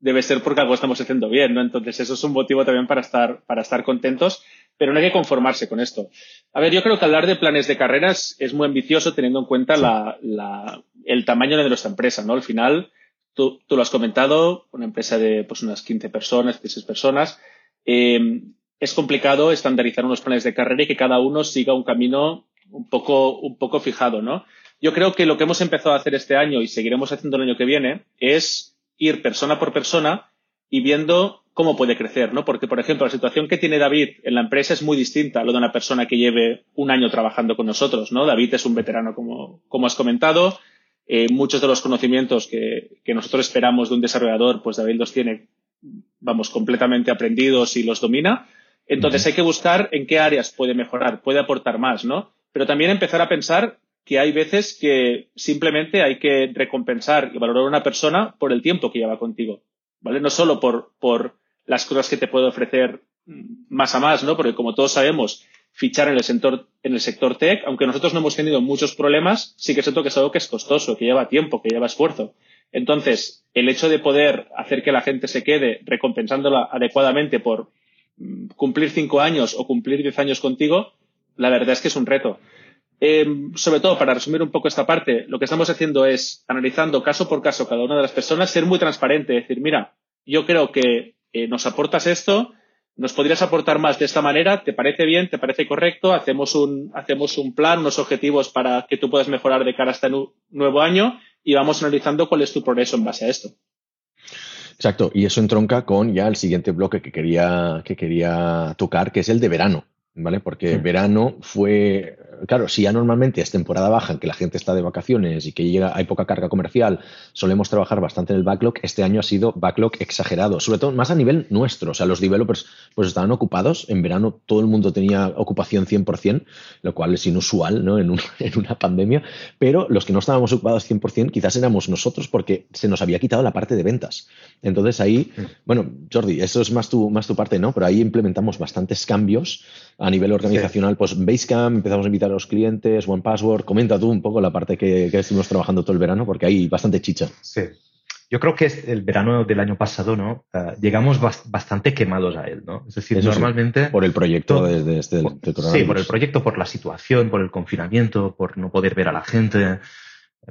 debe ser porque algo estamos haciendo bien, ¿no? Entonces, eso es un motivo también para estar, para estar contentos, pero no hay que conformarse con esto. A ver, yo creo que hablar de planes de carreras es muy ambicioso teniendo en cuenta la, la, el tamaño de nuestra empresa, ¿no? Al final, tú, tú, lo has comentado, una empresa de pues unas 15 personas, 16 personas, eh, es complicado estandarizar unos planes de carrera y que cada uno siga un camino un poco, un poco fijado, ¿no? Yo creo que lo que hemos empezado a hacer este año y seguiremos haciendo el año que viene es ir persona por persona y viendo cómo puede crecer, ¿no? Porque, por ejemplo, la situación que tiene David en la empresa es muy distinta a lo de una persona que lleve un año trabajando con nosotros, ¿no? David es un veterano, como, como has comentado. Eh, muchos de los conocimientos que, que, nosotros esperamos de un desarrollador, pues David los tiene, vamos, completamente aprendidos y los domina. Entonces hay que buscar en qué áreas puede mejorar, puede aportar más, ¿no? Pero también empezar a pensar que hay veces que simplemente hay que recompensar y valorar a una persona por el tiempo que lleva contigo, ¿vale? No solo por, por las cosas que te puede ofrecer más a más, ¿no? Porque como todos sabemos, fichar en el sector, en el sector tech, aunque nosotros no hemos tenido muchos problemas, sí que siento que es algo que es costoso, que lleva tiempo, que lleva esfuerzo. Entonces, el hecho de poder hacer que la gente se quede recompensándola adecuadamente por cumplir cinco años o cumplir diez años contigo, la verdad es que es un reto. Eh, sobre todo, para resumir un poco esta parte, lo que estamos haciendo es analizando caso por caso cada una de las personas, ser muy transparente, decir, mira, yo creo que eh, nos aportas esto, nos podrías aportar más de esta manera, ¿te parece bien? ¿Te parece correcto? Hacemos un, hacemos un plan, unos objetivos para que tú puedas mejorar de cara a este nu nuevo año y vamos analizando cuál es tu progreso en base a esto. Exacto, y eso entronca con ya el siguiente bloque que quería, que quería tocar, que es el de verano. ¿vale? Porque sí. verano fue, claro, si ya normalmente es temporada baja en que la gente está de vacaciones y que llega, hay poca carga comercial, solemos trabajar bastante en el backlog, este año ha sido backlog exagerado, sobre todo más a nivel nuestro, o sea, los developers pues estaban ocupados, en verano todo el mundo tenía ocupación 100%, lo cual es inusual, ¿no? En, un, en una pandemia, pero los que no estábamos ocupados 100% quizás éramos nosotros porque se nos había quitado la parte de ventas. Entonces ahí, bueno, Jordi, eso es más tu, más tu parte, ¿no? Pero ahí implementamos bastantes cambios a nivel organizacional, sí. pues Basecamp, empezamos a invitar a los clientes, One Password. Comenta tú un poco la parte que, que estuvimos trabajando todo el verano, porque hay bastante chicha. Sí. Yo creo que el verano del año pasado, ¿no? Uh, llegamos bas bastante quemados a él, ¿no? Es decir, Eso normalmente. Sí, por el proyecto todo, desde este por, de Sí, por el proyecto, por la situación, por el confinamiento, por no poder ver a la gente,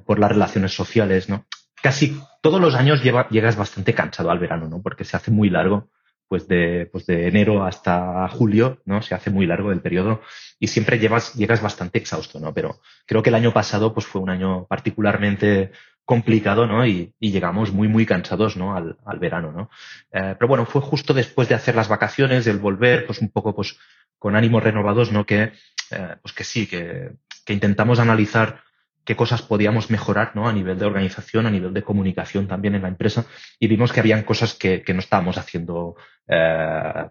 por las relaciones sociales, ¿no? Casi todos los años lleva, llegas bastante cansado al verano, ¿no? Porque se hace muy largo pues de, pues de enero hasta julio, ¿no? Se hace muy largo el periodo y siempre llevas, llegas bastante exhausto, ¿no? Pero creo que el año pasado, pues fue un año particularmente complicado, ¿no? Y, llegamos muy, muy cansados, ¿no? Al, al verano, ¿no? Eh, pero bueno, fue justo después de hacer las vacaciones, el volver, pues un poco, pues, con ánimos renovados, ¿no? Que, eh, pues que sí, que, que intentamos analizar qué cosas podíamos mejorar ¿no? a nivel de organización, a nivel de comunicación también en la empresa y vimos que habían cosas que, que no estábamos haciendo eh,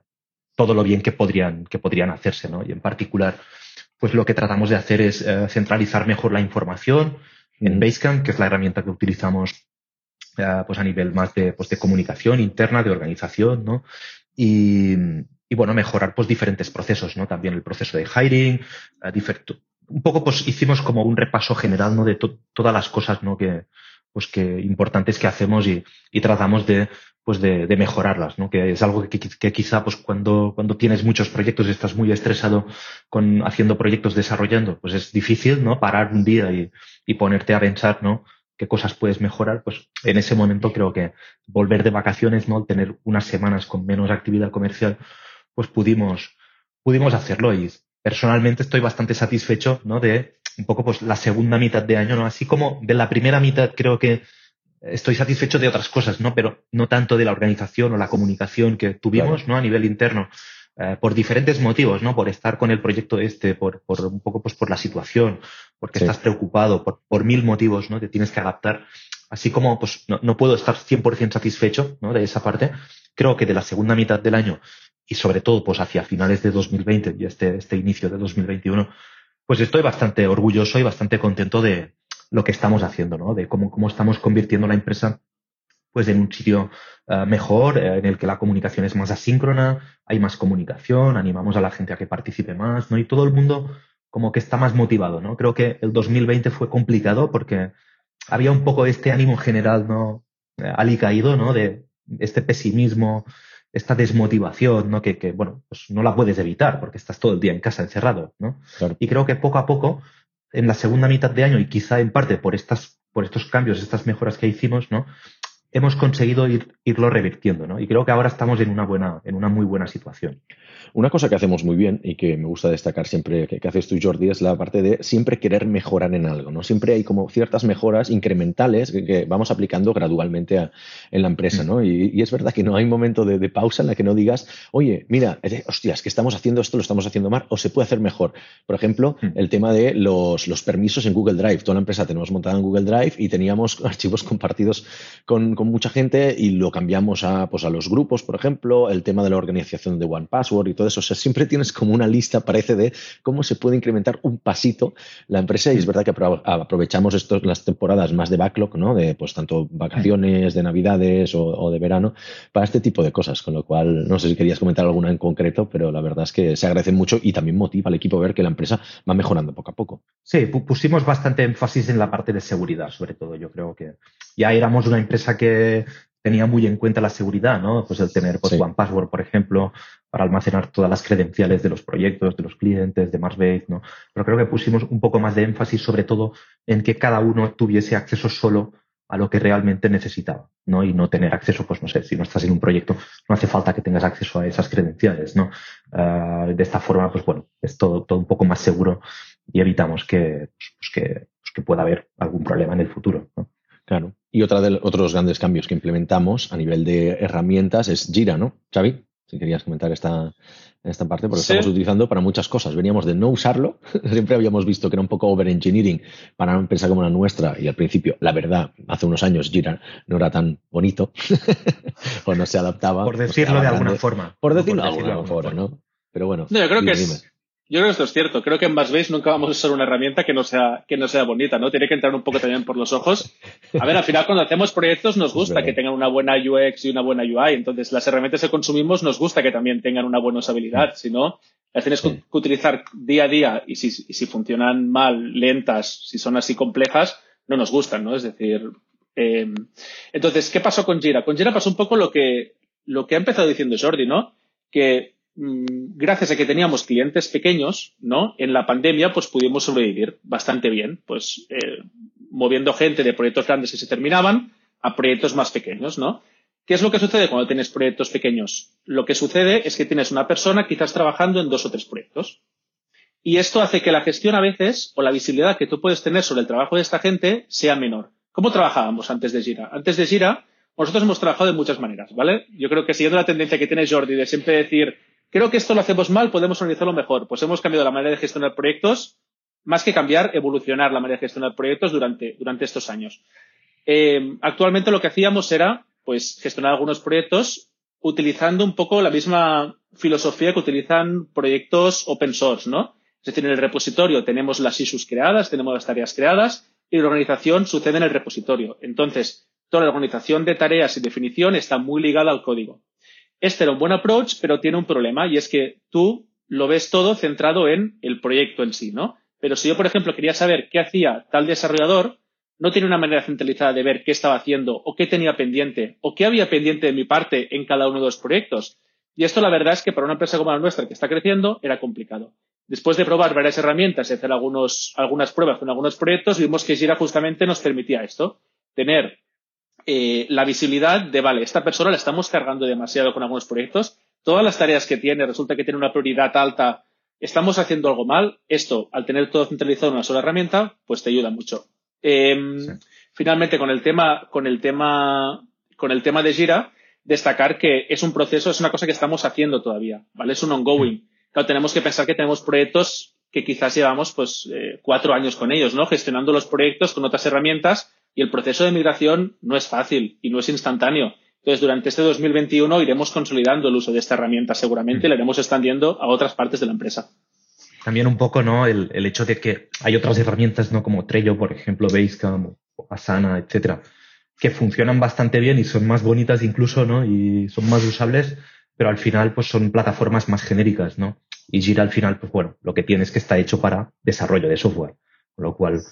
todo lo bien que podrían, que podrían hacerse. ¿no? Y en particular, pues lo que tratamos de hacer es eh, centralizar mejor la información en Basecamp, que es la herramienta que utilizamos eh, pues a nivel más de, pues de comunicación interna, de organización, ¿no? Y, y bueno, mejorar pues diferentes procesos, ¿no? También el proceso de hiring, un poco pues hicimos como un repaso general ¿no? de to todas las cosas ¿no? que, pues, que importantes que hacemos y, tratamos de, pues de, mejorarlas, ¿no? que es algo que, que, quizá pues cuando, cuando tienes muchos proyectos y estás muy estresado con haciendo proyectos desarrollando, pues es difícil ¿no? parar un día y, y ponerte a pensar ¿no? qué cosas puedes mejorar, pues en ese momento creo que volver de vacaciones, ¿no? tener unas semanas con menos actividad comercial, pues pudimos, pudimos hacerlo y personalmente estoy bastante satisfecho, ¿no? De un poco pues la segunda mitad de año, ¿no? Así como de la primera mitad creo que estoy satisfecho de otras cosas, ¿no? Pero no tanto de la organización o la comunicación que tuvimos, claro. ¿no? A nivel interno. Eh, por diferentes motivos, ¿no? Por estar con el proyecto este, por, por un poco pues por la situación, porque sí. estás preocupado, por, por mil motivos, ¿no? Te tienes que adaptar. Así como pues no, no puedo estar 100% satisfecho, ¿no? De esa parte. Creo que de la segunda mitad del año y sobre todo pues hacia finales de 2020 y este, este inicio de 2021, pues estoy bastante orgulloso y bastante contento de lo que estamos haciendo, ¿no? De cómo, cómo estamos convirtiendo la empresa pues en un sitio eh, mejor, eh, en el que la comunicación es más asíncrona, hay más comunicación, animamos a la gente a que participe más, ¿no? Y todo el mundo como que está más motivado, ¿no? Creo que el 2020 fue complicado porque había un poco este ánimo general, ¿no? Eh, alicaído, ¿no? De este pesimismo, esta desmotivación, ¿no? Que, que, bueno, pues no la puedes evitar porque estás todo el día en casa encerrado, ¿no? Y creo que poco a poco, en la segunda mitad de año y quizá en parte por estas, por estos cambios, estas mejoras que hicimos, ¿no? Hemos conseguido ir, irlo revirtiendo, ¿no? Y creo que ahora estamos en una buena, en una muy buena situación. Una cosa que hacemos muy bien y que me gusta destacar siempre que, haces tú, Jordi, es la parte de siempre querer mejorar en algo, ¿no? Siempre hay como ciertas mejoras incrementales que, vamos aplicando gradualmente en la empresa, ¿no? Y, es verdad que no hay momento de, pausa en la que no digas, oye, mira, eh, hostias, que estamos haciendo esto, lo estamos haciendo mal, o se puede hacer mejor. Por ejemplo, mm. el tema de los, los permisos en Google Drive. Toda la empresa tenemos montada en Google Drive y teníamos archivos compartidos con, con mucha gente y lo cambiamos a, pues, a los grupos, por ejemplo, el tema de la organización de One Password y todo eso. O sea, siempre tienes como una lista, parece, de cómo se puede incrementar un pasito la empresa y es verdad que aprovechamos estos, las temporadas más de backlog, ¿no? De pues tanto vacaciones, de navidades o, de verano, para este tipo de cosas, con lo cual no sé si querías comentar alguna en concreto, pero la verdad es que se agradece mucho y también motiva al equipo a ver que la empresa va mejorando poco a poco. Sí, pusimos bastante énfasis en la parte de seguridad, sobre todo. Yo creo que ya éramos una empresa que tenía muy en cuenta la seguridad, ¿no? Pues el tener pues, One Password, por ejemplo, para almacenar todas las credenciales de los proyectos, de los clientes, de Marsbase, ¿no? Pero creo que pusimos un poco más de énfasis, sobre todo, en que cada uno tuviese acceso solo a lo que realmente necesitaba, ¿no? Y no tener acceso, pues no sé, si no estás en un proyecto, no hace falta que tengas acceso a esas credenciales, ¿no? Ah, de esta forma, pues bueno, es todo, todo un poco más seguro y evitamos que, pues, que, pues que pueda haber algún problema en el futuro, ¿no? Claro. Y otra de otros grandes cambios que implementamos a nivel de herramientas es Jira, ¿no? Xavi, si querías comentar esta, esta parte, porque estamos utilizando para muchas cosas. Veníamos de no usarlo, siempre habíamos visto que era un poco over-engineering para una empresa como la nuestra, y al principio, la verdad, hace unos años Jira no era tan bonito, o no se adaptaba. Por decirlo de alguna forma. Por decirlo, de alguna, forma, ¿no? Pero bueno. No, yo creo que es, yo creo que esto es cierto. Creo que en Bassbase nunca vamos a usar una herramienta que no sea, que no sea bonita, ¿no? Tiene que entrar un poco también por los ojos. A ver, al final cuando hacemos proyectos nos gusta que tengan una buena UX y una buena UI. Entonces, las herramientas que consumimos nos gusta que también tengan una buena usabilidad. Si no, las tienes que utilizar día a día y si, y si funcionan mal, lentas, si son así complejas, no nos gustan, ¿no? Es decir, eh, entonces, ¿qué pasó con Jira? Con Jira pasó un poco lo que, lo que ha empezado diciendo Jordi, ¿no? Que gracias a que teníamos clientes pequeños, ¿no? En la pandemia, pues pudimos sobrevivir bastante bien, pues eh, moviendo gente de proyectos grandes que se terminaban a proyectos más pequeños, ¿no? ¿Qué es lo que sucede cuando tienes proyectos pequeños? Lo que sucede es que tienes una persona quizás trabajando en dos o tres proyectos. Y esto hace que la gestión a veces o la visibilidad que tú puedes tener sobre el trabajo de esta gente sea menor. ¿Cómo trabajábamos antes de Gira? Antes de Gira, nosotros hemos trabajado de muchas maneras, ¿vale? Yo creo que siguiendo la tendencia que tiene Jordi de siempre decir, creo que esto lo hacemos mal, podemos organizarlo mejor. Pues hemos cambiado la manera de gestionar proyectos, más que cambiar, evolucionar la manera de gestionar proyectos durante, durante estos años. Eh, actualmente lo que hacíamos era, pues, gestionar algunos proyectos utilizando un poco la misma filosofía que utilizan proyectos open source, ¿no? Es decir, en el repositorio tenemos las issues creadas, tenemos las tareas creadas y la organización sucede en el repositorio. Entonces, toda la organización de tareas y definición está muy ligada al código. Este era un buen approach, pero tiene un problema y es que tú lo ves todo centrado en el proyecto en sí, ¿no? Pero si yo, por ejemplo, quería saber qué hacía tal desarrollador, no tiene una manera centralizada de ver qué estaba haciendo o qué tenía pendiente o qué había pendiente de mi parte en cada uno de los proyectos. Y esto la verdad es que para una empresa como la nuestra que está creciendo era complicado. Después de probar varias herramientas y hacer algunos, algunas pruebas con algunos proyectos, vimos que Jira justamente nos permitía esto, tener eh, la visibilidad de, vale, esta persona la estamos cargando demasiado con algunos proyectos, todas las tareas que tiene resulta que tiene una prioridad alta, estamos haciendo algo mal, esto, al tener todo centralizado en una sola herramienta, pues te ayuda mucho. Em, finalmente, con el tema, con el tema, con el tema de Gira, destacar que es un proceso, es una cosa que estamos haciendo todavía, ¿vale? Es un ongoing. Claro, tenemos que pensar que tenemos proyectos que quizás llevamos pues eh, cuatro años con ellos, ¿no? Gestionando los proyectos con otras herramientas y el proceso de migración no es fácil y no es instantáneo. Entonces, durante este 2021 iremos consolidando el uso de esta herramienta seguramente y la iremos extendiendo a otras partes de la empresa. También un poco, ¿no? El, el hecho de que hay otras herramientas, ¿no? Como Trello, por ejemplo, Basecamp, Asana, etcétera, que funcionan bastante bien y son más bonitas incluso, ¿no? Y son más usables, pero al final, pues son plataformas más genéricas, ¿no? Y Gira al final, pues bueno, lo que tiene es que está hecho para desarrollo de software, con lo cual,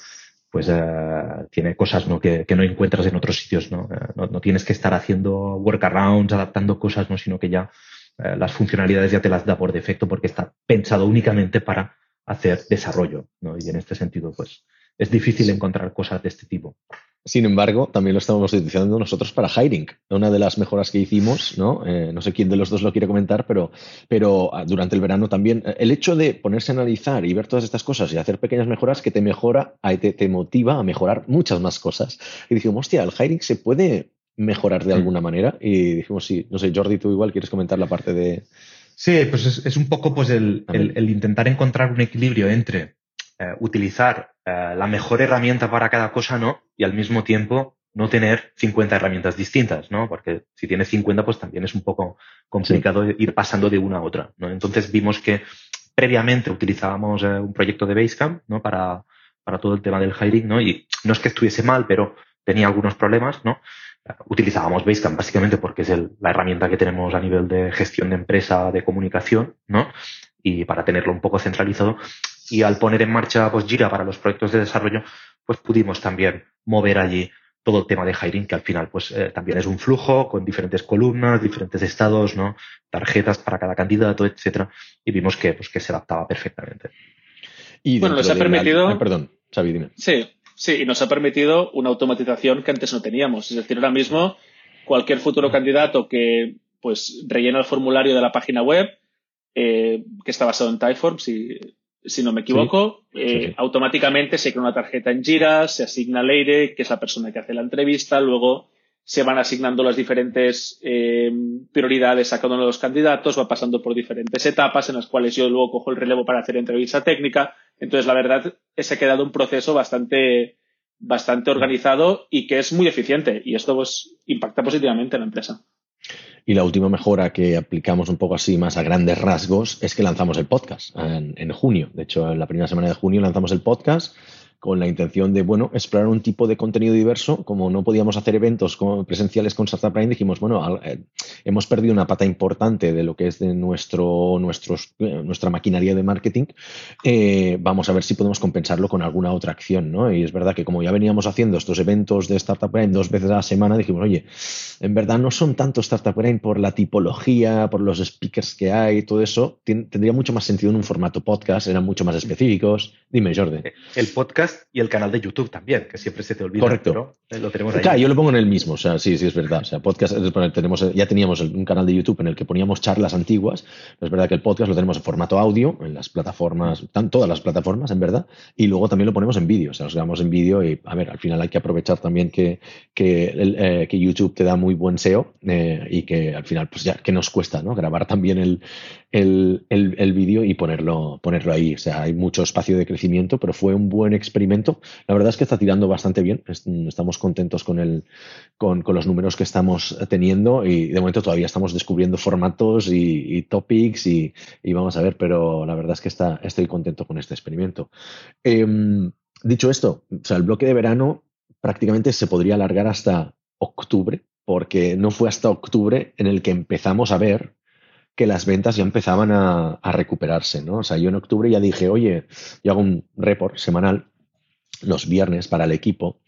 pues eh, tiene cosas ¿no? Que, que, no encuentras en otros sitios, ¿no? Eh, ¿no? ¿no? tienes que estar haciendo workarounds, adaptando cosas, ¿no? Sino que ya eh, las funcionalidades ya te las da por defecto porque está pensado únicamente para hacer desarrollo, ¿no? Y en este sentido, pues, es difícil encontrar cosas de este tipo. Sin embargo, también lo estamos utilizando nosotros para hiring. Una de las mejoras que hicimos, ¿no? Eh, no sé quién de los dos lo quiere comentar, pero, pero ah, durante el verano también, eh, el hecho de ponerse a analizar y ver todas estas cosas y hacer pequeñas mejoras que te mejora, te, te motiva a mejorar muchas más cosas. Y dijimos, hostia, el hiring se puede mejorar de alguna manera. Y dijimos, sí, no sé, Jordi, tú igual quieres comentar la parte de... Sí, pues es, es un poco pues el, el, el, intentar encontrar un equilibrio entre eh, utilizar eh, la mejor herramienta para cada cosa, ¿no? Y al mismo tiempo no tener 50 herramientas distintas, ¿no? Porque si tienes 50, pues también es un poco complicado sí. ir pasando de una a otra, ¿no? Entonces vimos que previamente utilizábamos eh, un proyecto de Basecamp, ¿no? Para, para todo el tema del hiring, ¿no? Y no es que estuviese mal, pero tenía algunos problemas, ¿no? Utilizábamos Basecamp básicamente porque es el, la herramienta que tenemos a nivel de gestión de empresa, de comunicación, ¿no? Y para tenerlo un poco centralizado. Y al poner en marcha pues Jira para los proyectos de desarrollo, pues pudimos también mover allí todo el tema de hiring, que al final pues eh, también es un flujo con diferentes columnas, diferentes estados, ¿no? Tarjetas para cada candidato, etcétera. Y vimos que, pues, que se adaptaba perfectamente. Y bueno, nos ha permitido. La... Ah, perdón, Xavi, dime. Sí, Sí, y nos ha permitido una automatización que antes no teníamos. Es decir, ahora mismo cualquier futuro candidato que pues rellena el formulario de la página web, eh, que está basado en Typeform, si, si no me equivoco, sí, eh, sí, sí. automáticamente se crea una tarjeta en Jira, se asigna Leire, que es la persona que hace la entrevista, luego se van asignando las diferentes eh, prioridades a cada uno de los candidatos, va pasando por diferentes etapas en las cuales yo luego cojo el relevo para hacer entrevista técnica. Entonces, la verdad, se ha quedado un proceso bastante, bastante organizado y que es muy eficiente y esto pues, impacta positivamente en la empresa. Y la última mejora que aplicamos un poco así más a grandes rasgos es que lanzamos el podcast en, junio. De hecho, en la primera semana de junio lanzamos el podcast con la intención de, bueno, explorar un tipo de contenido diverso. Como no podíamos hacer eventos presenciales con Startup Prime, dijimos, bueno, eh, hemos perdido una pata importante de lo que es de nuestro, nuestros, eh, nuestra maquinaria de marketing. Eh, vamos a ver si podemos compensarlo con alguna otra acción, ¿no? Y es verdad que como ya veníamos haciendo estos eventos de Startup Prime dos veces a la semana, dijimos, oye, en verdad no son tanto Startup Prime por la tipología, por los speakers que hay, todo eso. Tendría mucho más sentido en un formato podcast, eran mucho más específicos. Dime, Jordi. El podcast y el canal de YouTube también, que siempre se te olvida. Correcto. Pero lo tenemos ahí. Claro, yo lo pongo en el mismo, o sea, sí, sí, es verdad. O sea, podcast, tenemos, ya teníamos un canal de YouTube en el que poníamos charlas antiguas, pero es verdad que el podcast lo tenemos en formato audio, en las plataformas, todas las plataformas, en verdad, y luego también lo ponemos en vídeo, o sea, los grabamos en vídeo y, a ver, al final hay que aprovechar también que, que, el, eh, que YouTube te da muy buen SEO eh, y que al final, pues ya, que nos cuesta, ¿no? Grabar también el, el, el, el vídeo y ponerlo, ponerlo ahí. O sea, hay mucho espacio de crecimiento, pero fue un buen experimento. La verdad es que está tirando bastante bien. Estamos contentos con, el, con, con los números que estamos teniendo y de momento todavía estamos descubriendo formatos y, topics y, y, vamos a ver, pero la verdad es que está, estoy contento con este experimento. Eh, dicho esto, o sea, el bloque de verano prácticamente se podría alargar hasta octubre, porque no fue hasta octubre en el que empezamos a ver que las ventas ya empezaban a, recuperarse, ¿no? O sea, yo en octubre ya dije, oye, yo hago un report semanal los viernes para el equipo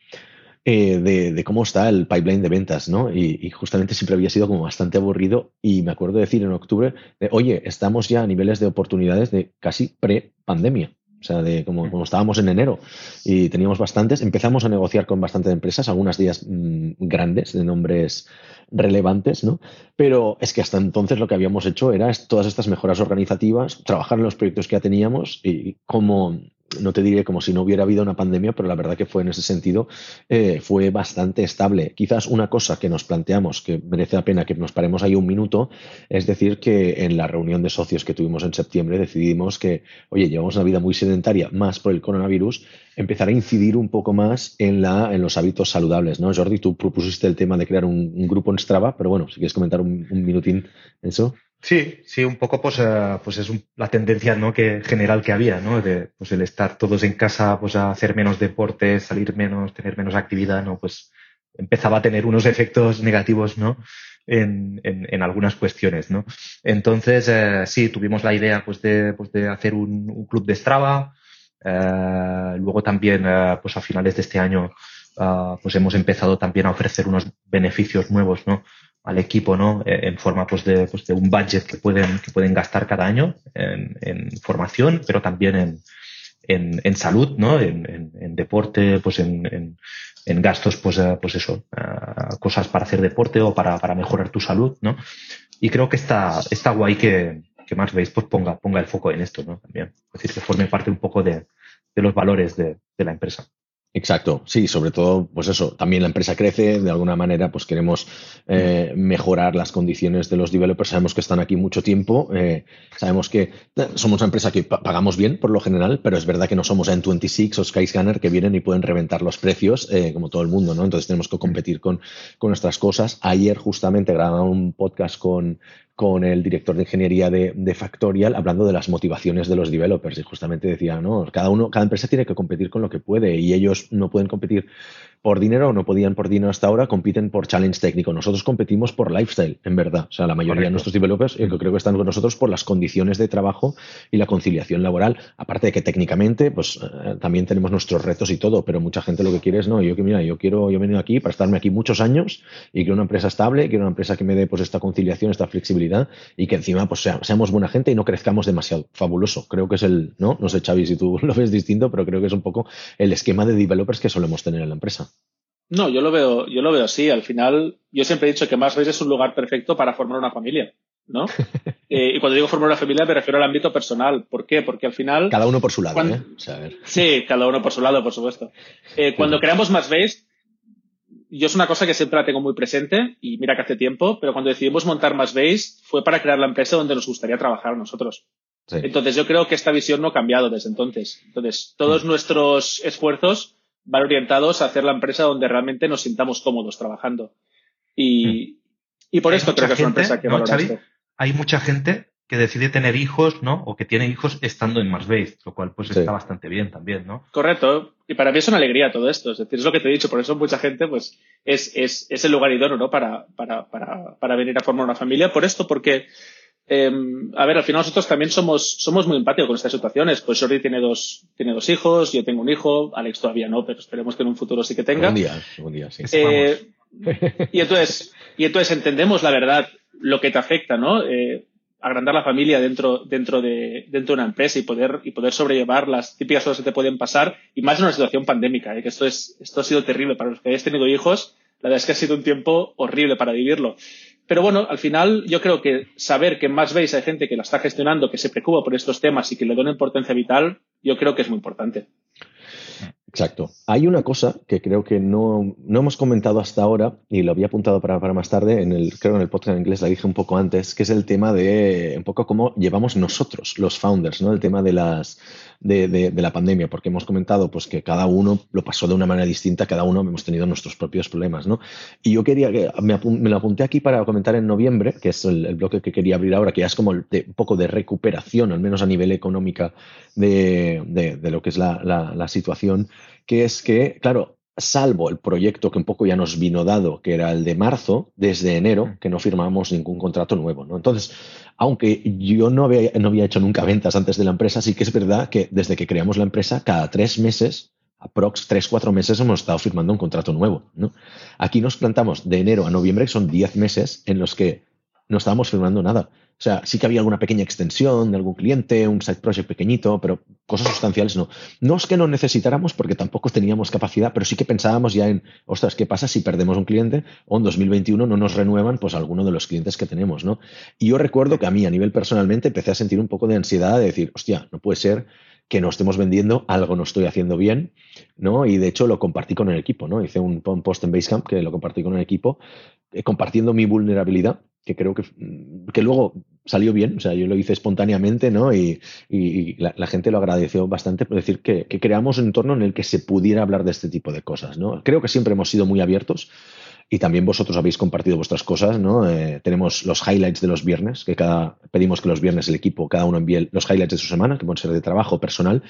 eh, de, cómo está el pipeline de ventas, ¿no? Y, y, justamente siempre había sido como bastante aburrido y me acuerdo de decir en octubre, de, oye, estamos ya a niveles de oportunidades de casi pre-pandemia. O sea, de como, como, estábamos en enero y teníamos bastantes, empezamos a negociar con bastantes empresas, algunas días mmm, grandes, de nombres relevantes, ¿no? Pero es que hasta entonces lo que habíamos hecho era todas estas mejoras organizativas, trabajar en los proyectos que ya teníamos y cómo, no te diré como si no hubiera habido una pandemia, pero la verdad que fue en ese sentido, eh, fue bastante estable. Quizás una cosa que nos planteamos, que merece la pena que nos paremos ahí un minuto, es decir, que en la reunión de socios que tuvimos en septiembre decidimos que, oye, llevamos una vida muy sedentaria, más por el coronavirus, empezar a incidir un poco más en, la, en los hábitos saludables, ¿no? Jordi, tú propusiste el tema de crear un, grupo en Strava, pero bueno, si quieres comentar un, un minutín eso. Sí, sí, un poco pues, eh, pues es la tendencia ¿no? que, general que había, ¿no? De pues el estar todos en casa, pues a hacer menos deporte, salir menos, tener menos actividad, ¿no? Pues empezaba a tener unos efectos negativos, ¿no? En, en, en algunas cuestiones, ¿no? Entonces, eh, sí, tuvimos la idea pues de, pues de hacer un, un club de Strava. Eh, luego también, pues a finales de este año, uh, pues hemos empezado también a ofrecer unos beneficios nuevos, ¿no? Al equipo, ¿no? Eh, en forma pues de, pues de un budget que pueden, que pueden gastar cada año en, en formación, pero también en, en, en salud, ¿no? En, en, deporte, pues en, en, gastos, pues, eh, pues eso, uh, cosas para hacer deporte o para, para mejorar tu salud, ¿no? Y creo que está, está guay que, que más veis, pues ponga, ponga el foco en esto, ¿no? También. Es decir, que forme parte un poco de, de los valores de, de la empresa. Exacto, sí, sobre todo, pues eso, también la empresa crece, de alguna manera, pues queremos eh, mejorar las condiciones de los developers, sabemos que están aquí mucho tiempo, eh, sabemos que eh, somos una empresa que pagamos bien por lo general, pero es verdad que no somos N26 o Skyscanner que vienen y pueden reventar los precios eh, como todo el mundo, ¿no? Entonces tenemos que competir con, con nuestras cosas. Ayer justamente grababa un podcast con, con el director de ingeniería de, de, Factorial hablando de las motivaciones de los developers. Y justamente decía, no, cada uno, cada empresa tiene que competir con lo que puede y ellos no pueden competir por dinero o no podían por dinero hasta ahora, compiten por challenge técnico. Nosotros competimos por lifestyle, en verdad. O sea, la mayoría Correcto. de nuestros developers yo creo que están con nosotros por las condiciones de trabajo y la conciliación laboral. Aparte de que técnicamente, pues eh, también tenemos nuestros retos y todo, pero mucha gente lo que quiere es, no, yo que mira, yo quiero, yo he venido aquí para estarme aquí muchos años y quiero una empresa estable, quiero una empresa que me dé pues esta conciliación, esta flexibilidad y que encima pues sea, seamos buena gente y no crezcamos demasiado. Fabuloso. Creo que es el, ¿no? No sé, Xavi, si tú lo ves distinto, pero creo que es un poco el esquema de developers que solemos tener en la empresa. No, yo lo veo, yo lo veo así. Al final, yo siempre he dicho que más es un lugar perfecto para formar una familia, ¿no? eh, y cuando digo formar una familia me refiero al ámbito personal. ¿Por qué? Porque al final. Cada uno por su lado, cuando, ¿eh? O sea, sí, cada uno por su lado, por supuesto. Eh, cuando creamos más Base, yo es una cosa que siempre la tengo muy presente y mira que hace tiempo, pero cuando decidimos montar más Base fue para crear la empresa donde nos gustaría trabajar nosotros. Sí. Entonces yo creo que esta visión no ha cambiado desde entonces. Entonces, todos mm. nuestros esfuerzos van orientados a hacer la empresa donde realmente nos sintamos cómodos trabajando. Y, y por esto creo que gente, es una empresa que ¿no, valora Xavi? esto. Hay mucha gente que decide tener hijos, ¿no? O que tiene hijos estando en Mars Base, lo cual pues sí. está bastante bien también, ¿no? Correcto. Y para mí es una alegría todo esto. Es decir, es lo que te he dicho. Por eso mucha gente, pues, es, es, es el lugar idóneo, ¿no? Para, para, para, para venir a formar una familia. Por esto, porque, eh, a ver, al final nosotros también somos, somos muy empáticos con estas situaciones. Pues Jordi tiene dos, tiene dos hijos, yo tengo un hijo, Alex todavía no, pero esperemos que en un futuro sí que tenga. Un día, un día, sí. Eh, y entonces, y entonces entendemos la verdad, lo que te afecta, ¿no? Eh, agrandar la familia dentro, dentro, de, dentro de una empresa y poder, y poder sobrellevar las típicas cosas que te pueden pasar, y más en una situación pandémica, ¿eh? que esto, es, esto ha sido terrible para los que hayáis tenido hijos, la verdad es que ha sido un tiempo horrible para vivirlo. Pero bueno, al final yo creo que saber que más veis hay gente que la está gestionando, que se preocupa por estos temas y que le da una importancia vital, yo creo que es muy importante. Exacto. Hay una cosa que creo que no, no hemos comentado hasta ahora y lo había apuntado para, para, más tarde, en el, creo en el podcast en inglés la dije un poco antes, que es el tema de un poco cómo llevamos nosotros, los founders, ¿no? El tema de las de, la pandemia, porque hemos comentado pues que cada uno lo pasó de una manera distinta, cada uno hemos tenido nuestros propios problemas, ¿no? Y yo quería que me, lo apunté aquí para comentar en noviembre, que es el, bloque que quería abrir ahora, que ya es como un poco de recuperación, al menos a nivel económica, de, lo que es la, la situación que es que, claro, salvo el proyecto que un poco ya nos vino dado, que era el de marzo, desde enero, que no firmamos ningún contrato nuevo. ¿no? Entonces, aunque yo no había, no había hecho nunca ventas antes de la empresa, sí que es verdad que desde que creamos la empresa, cada tres meses, aprox tres, cuatro meses, hemos estado firmando un contrato nuevo. ¿no? Aquí nos plantamos de enero a noviembre, que son diez meses en los que no estábamos firmando nada. O sea, sí que había alguna pequeña extensión de algún cliente, un side project pequeñito, pero cosas sustanciales no. No es que no necesitáramos porque tampoco teníamos capacidad, pero sí que pensábamos ya en, ostras, ¿qué pasa si perdemos un cliente o en 2021 no nos renuevan pues alguno de los clientes que tenemos, ¿no? Y yo recuerdo que a mí, a nivel personalmente, empecé a sentir un poco de ansiedad de decir, hostia, no puede ser que no estemos vendiendo, algo no estoy haciendo bien, ¿no? Y de hecho lo compartí con el equipo, ¿no? Hice un post en Basecamp que lo compartí con el equipo, eh, compartiendo mi vulnerabilidad, que creo que, que luego salió bien, o sea, yo lo hice espontáneamente, ¿no? Y, la, gente lo agradeció bastante por decir que, que, creamos un entorno en el que se pudiera hablar de este tipo de cosas, ¿no? Creo que siempre hemos sido muy abiertos y también vosotros habéis compartido vuestras cosas, ¿no? Eh, tenemos los highlights de los viernes, que cada, pedimos que los viernes el equipo, cada uno envíe los highlights de su semana, que pueden ser de trabajo, personal,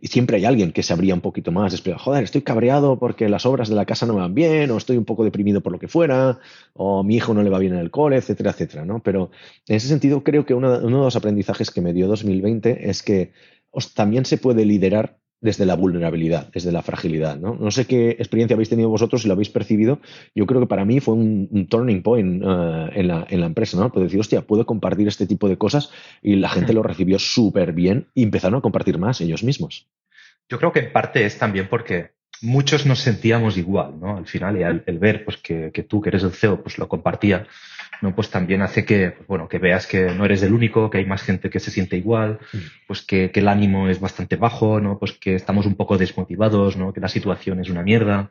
y siempre hay alguien que se abría un poquito más, explica, joder, estoy cabreado porque las obras de la casa no van bien, o estoy un poco deprimido por lo que fuera, o mi hijo no le va bien en el cole, etcétera, etcétera, ¿no? Pero en ese sentido creo que uno, de los aprendizajes que me dio 2020 es que también se puede liderar desde la vulnerabilidad, desde la fragilidad. ¿no? no sé qué experiencia habéis tenido vosotros, si lo habéis percibido. Yo creo que para mí fue un, turning point eh, en, la, empresa, ¿no? Puedo decir, hostia, puedo compartir este tipo de cosas y la gente lo recibió súper bien y empezaron a compartir más ellos mismos. Yo creo que en parte es también porque muchos nos sentíamos igual, ¿no? Al final, y el, ver pues, que, que, tú, que eres el CEO, pues lo compartía, ¿no? Pues también hace que, bueno, que veas que no eres el único, que hay más gente que se siente igual, mm. pues que, que, el ánimo es bastante bajo, ¿no? Pues que estamos un poco desmotivados, ¿no? Que la situación es una mierda,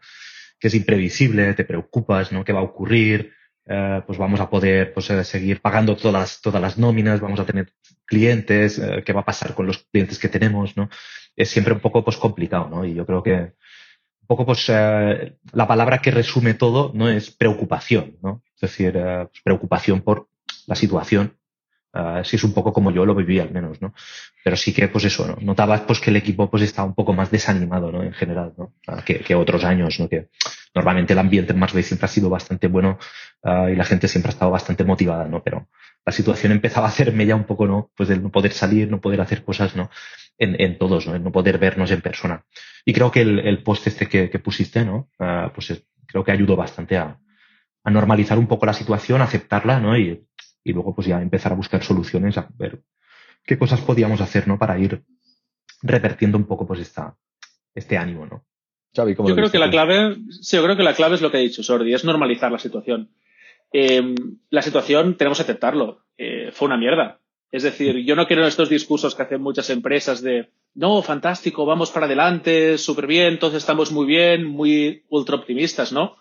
que es imprevisible, te preocupas, ¿no? ¿Qué va a ocurrir? Eh, pues vamos a poder pues, eh, seguir pagando todas las, todas las nóminas, vamos a tener clientes, eh, qué va a pasar con los clientes que tenemos, ¿no? Es siempre un poco pues complicado, ¿no? Y yo creo que, poco pues eh, la palabra que resume todo no es preocupación, ¿no? Es decir, eh, preocupación por la situación. Uh, sí es un poco como yo lo viví al menos, ¿no? Pero sí que, pues eso, ¿no? Notabas pues que el equipo pues está un poco más desanimado, ¿no? En general, ¿no? que, que, otros años, ¿no? Que normalmente el ambiente en Mars siempre ha sido bastante bueno uh, y la gente siempre ha estado bastante motivada, ¿no? Pero la situación empezaba a hacerme ya un poco, ¿no? Pues de no poder salir, no poder hacer cosas, ¿no? En, en todos, ¿no? En no poder vernos en persona. Y creo que el, el post este que, que pusiste, ¿no? Pues es, creo que ayudó bastante a, a, normalizar un poco la situación, aceptarla, ¿no? Y, y luego pues ya empezar a buscar soluciones, a ver qué cosas podíamos hacer, ¿no? Para ir revertiendo un poco pues esta, este ánimo, ¿no? Xavi, ¿cómo yo creo que la clave, sí, yo creo que la clave es lo que ha dicho Sordi, es normalizar la situación. Eh, la situación tenemos que aceptarlo. Eh, fue una mierda. Es decir, yo no quiero estos discursos que hacen muchas empresas de, no, fantástico, vamos para adelante, súper bien, todos estamos muy bien, muy ultra optimistas, ¿no?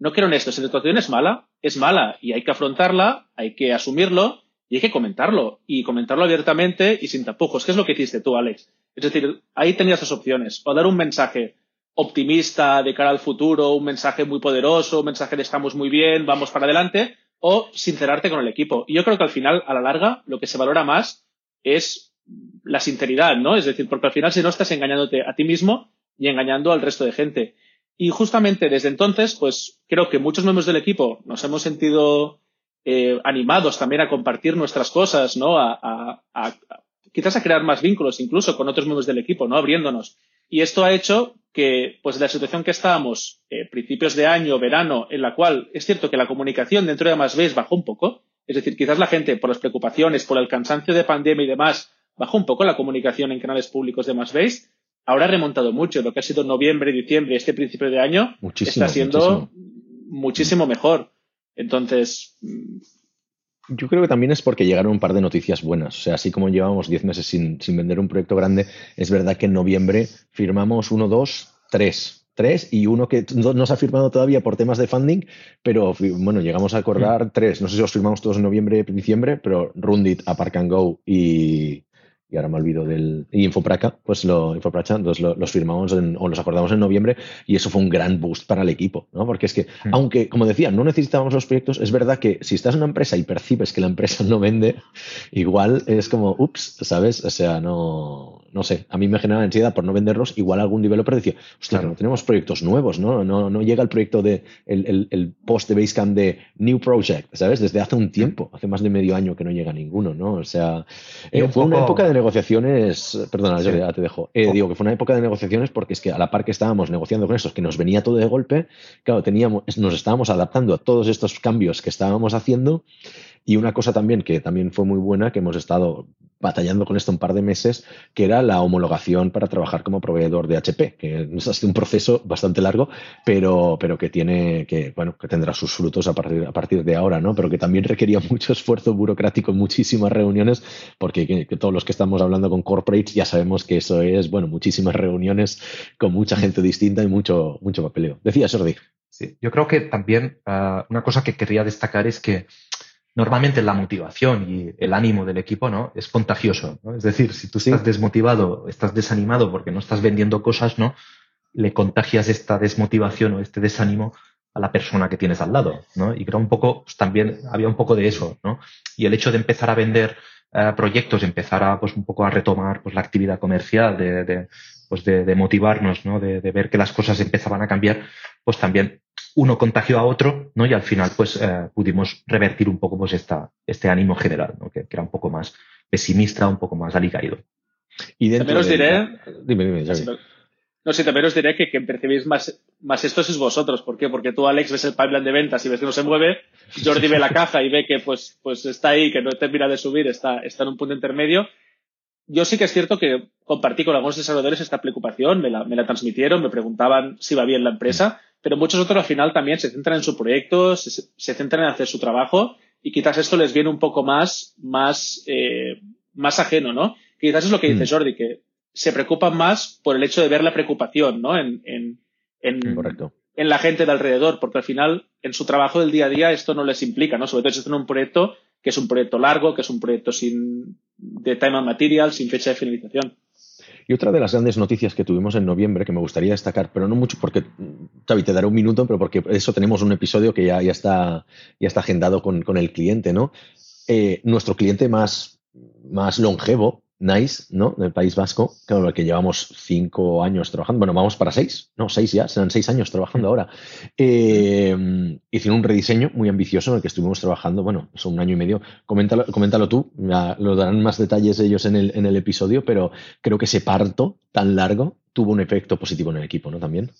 No quiero en esto. Si la situación es mala, es mala y hay que afrontarla, hay que asumirlo y hay que comentarlo. Y comentarlo abiertamente y sin tapujos, ¿Qué es lo que hiciste tú, Alex. Es decir, ahí tenías dos opciones. O dar un mensaje optimista de cara al futuro, un mensaje muy poderoso, un mensaje de estamos muy bien, vamos para adelante, o sincerarte con el equipo. Y yo creo que al final, a la larga, lo que se valora más es la sinceridad, ¿no? Es decir, porque al final si no estás engañándote a ti mismo y engañando al resto de gente. Y justamente desde entonces, pues creo que muchos miembros del equipo nos hemos sentido eh, animados también a compartir nuestras cosas, ¿no? A, quizás a crear más vínculos incluso con otros miembros del equipo, ¿no? Abriéndonos. Y esto ha hecho que, pues, la situación que estábamos, eh, principios de año, verano, en la cual es cierto que la comunicación dentro de Más Base bajó un poco. Es decir, quizás la gente, por las preocupaciones, por el cansancio de pandemia y demás, bajó un poco la comunicación en canales públicos de Más Base. Ahora ha remontado mucho. Lo que ha sido noviembre, diciembre, este principio de año, está siendo muchísimo mejor. Entonces, yo creo que también es porque llegaron un par de noticias buenas. O sea, así como llevamos 10 meses sin, sin, vender un proyecto grande, es verdad que en noviembre firmamos uno, dos, tres. Tres y uno que no se ha firmado todavía por temas de funding, pero bueno, llegamos a acordar mm. tres. No sé si los firmamos todos en noviembre, diciembre, pero Rundit, Apark and Go y, y ahora me olvido del y Infopraca, pues lo, Infopracha, entonces los firmamos en, o los acordamos en noviembre y eso fue un gran boost para el equipo, ¿no? Porque es que, hmm. aunque, como decía, no necesitábamos los proyectos, es verdad que si estás en una empresa y percibes que la empresa no vende, igual es como, ups, ¿sabes? O sea, no, no sé, a mí me genera ansiedad por no venderlos, igual algún developer decía, hostia, no tenemos proyectos nuevos, ¿no? No, no llega el proyecto de, el, el, el post de Basecamp de New Project, ¿sabes? Desde hace un tiempo, hace más de medio año que no llega ninguno, ¿no? O sea, eh, fue una época de negociaciones, perdona, ya te dejo. Eh, digo que fue una época de negociaciones porque es que a la par que estábamos negociando con estos, que nos venía todo de golpe, claro, teníamos, nos estábamos adaptando a todos estos cambios que estábamos haciendo. Y una cosa también que también fue muy buena, que hemos estado batallando con esto un par de meses, que era la homologación para trabajar como proveedor de HP, que ha sido un proceso bastante largo, pero, pero que tiene, que, bueno, que tendrá sus frutos a partir, a partir de ahora, ¿no? Pero que también requería mucho esfuerzo burocrático, muchísimas reuniones, porque todos los que estamos hablando con corporates ya sabemos que eso es, bueno, muchísimas reuniones con mucha gente distinta y mucho, mucho papeleo. Decía Sordi. Sí, yo creo que también ah, una cosa que quería destacar es que normalmente la motivación y el ánimo del equipo ¿no? es contagioso. ¿no? Es decir, si tú estás desmotivado, estás desanimado porque no estás vendiendo cosas, ¿no? le contagias esta desmotivación o este desánimo a la persona que tienes al lado. ¿no? Y creo un poco, pues, también había un poco de eso. ¿no? Y el hecho de empezar a vender eh, proyectos, empezar a, pues, un poco a retomar pues, la actividad comercial, de, de pues de, de motivarnos, ¿no? De, de, ver que las cosas empezaban a cambiar, pues también uno contagió a otro, ¿no? Y al final, pues, eh, pudimos revertir un poco, pues, esta, este ánimo general, ¿no? Que, que, era un poco más pesimista, un poco más alicaído. Y también os diré... Dime, dime, No, sí, también os diré que quien percibís más, más esto es vosotros. ¿Por qué? Porque tú, Alex, ves el pipeline de ventas y ves que no se mueve. Jordi ve la caja y ve que, pues, pues está ahí, que no termina de subir, está, está en un punto intermedio yo sí que es cierto que compartí con algunos desarrolladores esta preocupación, me la, me la transmitieron, me preguntaban si va bien la empresa, pero muchos otros al final también se centran en su proyecto, se, se centran en hacer su trabajo y quizás esto les viene un poco más, más, eh, más ajeno, ¿no? Quizás es lo que dice mm. Jordi, que se preocupan más por el hecho de ver la preocupación, ¿no? En, en, en, en la gente de alrededor, porque al final en su trabajo del día a día esto no les implica, ¿no? Sobre todo si están en un proyecto que es un proyecto largo, que es un proyecto sin de time and material, sin fecha de finalización. Y otra de las grandes noticias que tuvimos en noviembre, que me gustaría destacar, pero no mucho porque, Xavi, te daré un minuto, pero porque eso tenemos un episodio que ya, ya, está, ya está agendado con, con el cliente, ¿no? Eh, nuestro cliente más, más longevo Nice, ¿no? Del País Vasco, claro, el que llevamos cinco años trabajando. Bueno, vamos para seis, no, seis ya, serán seis años trabajando ahora. Eh, hicieron un rediseño muy ambicioso en el que estuvimos trabajando, bueno, son un año y medio. Coméntalo, coméntalo tú, lo darán más detalles ellos en el, en el episodio, pero creo que ese parto tan largo tuvo un efecto positivo en el equipo, ¿no? También.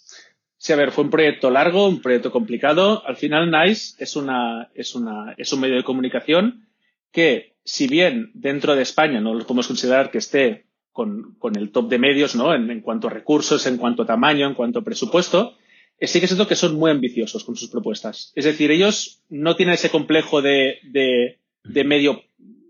Sí, a ver, fue un proyecto largo, un proyecto complicado. Al final, Nice es, una, es, una, es un medio de comunicación que si bien dentro de España no lo podemos considerar que esté con, con el top de medios, ¿no? En, en, cuanto a recursos, en cuanto a tamaño, en cuanto a presupuesto, eh, sí que es cierto que son muy ambiciosos con sus propuestas. Es decir, ellos no tienen ese complejo de, de, de medio,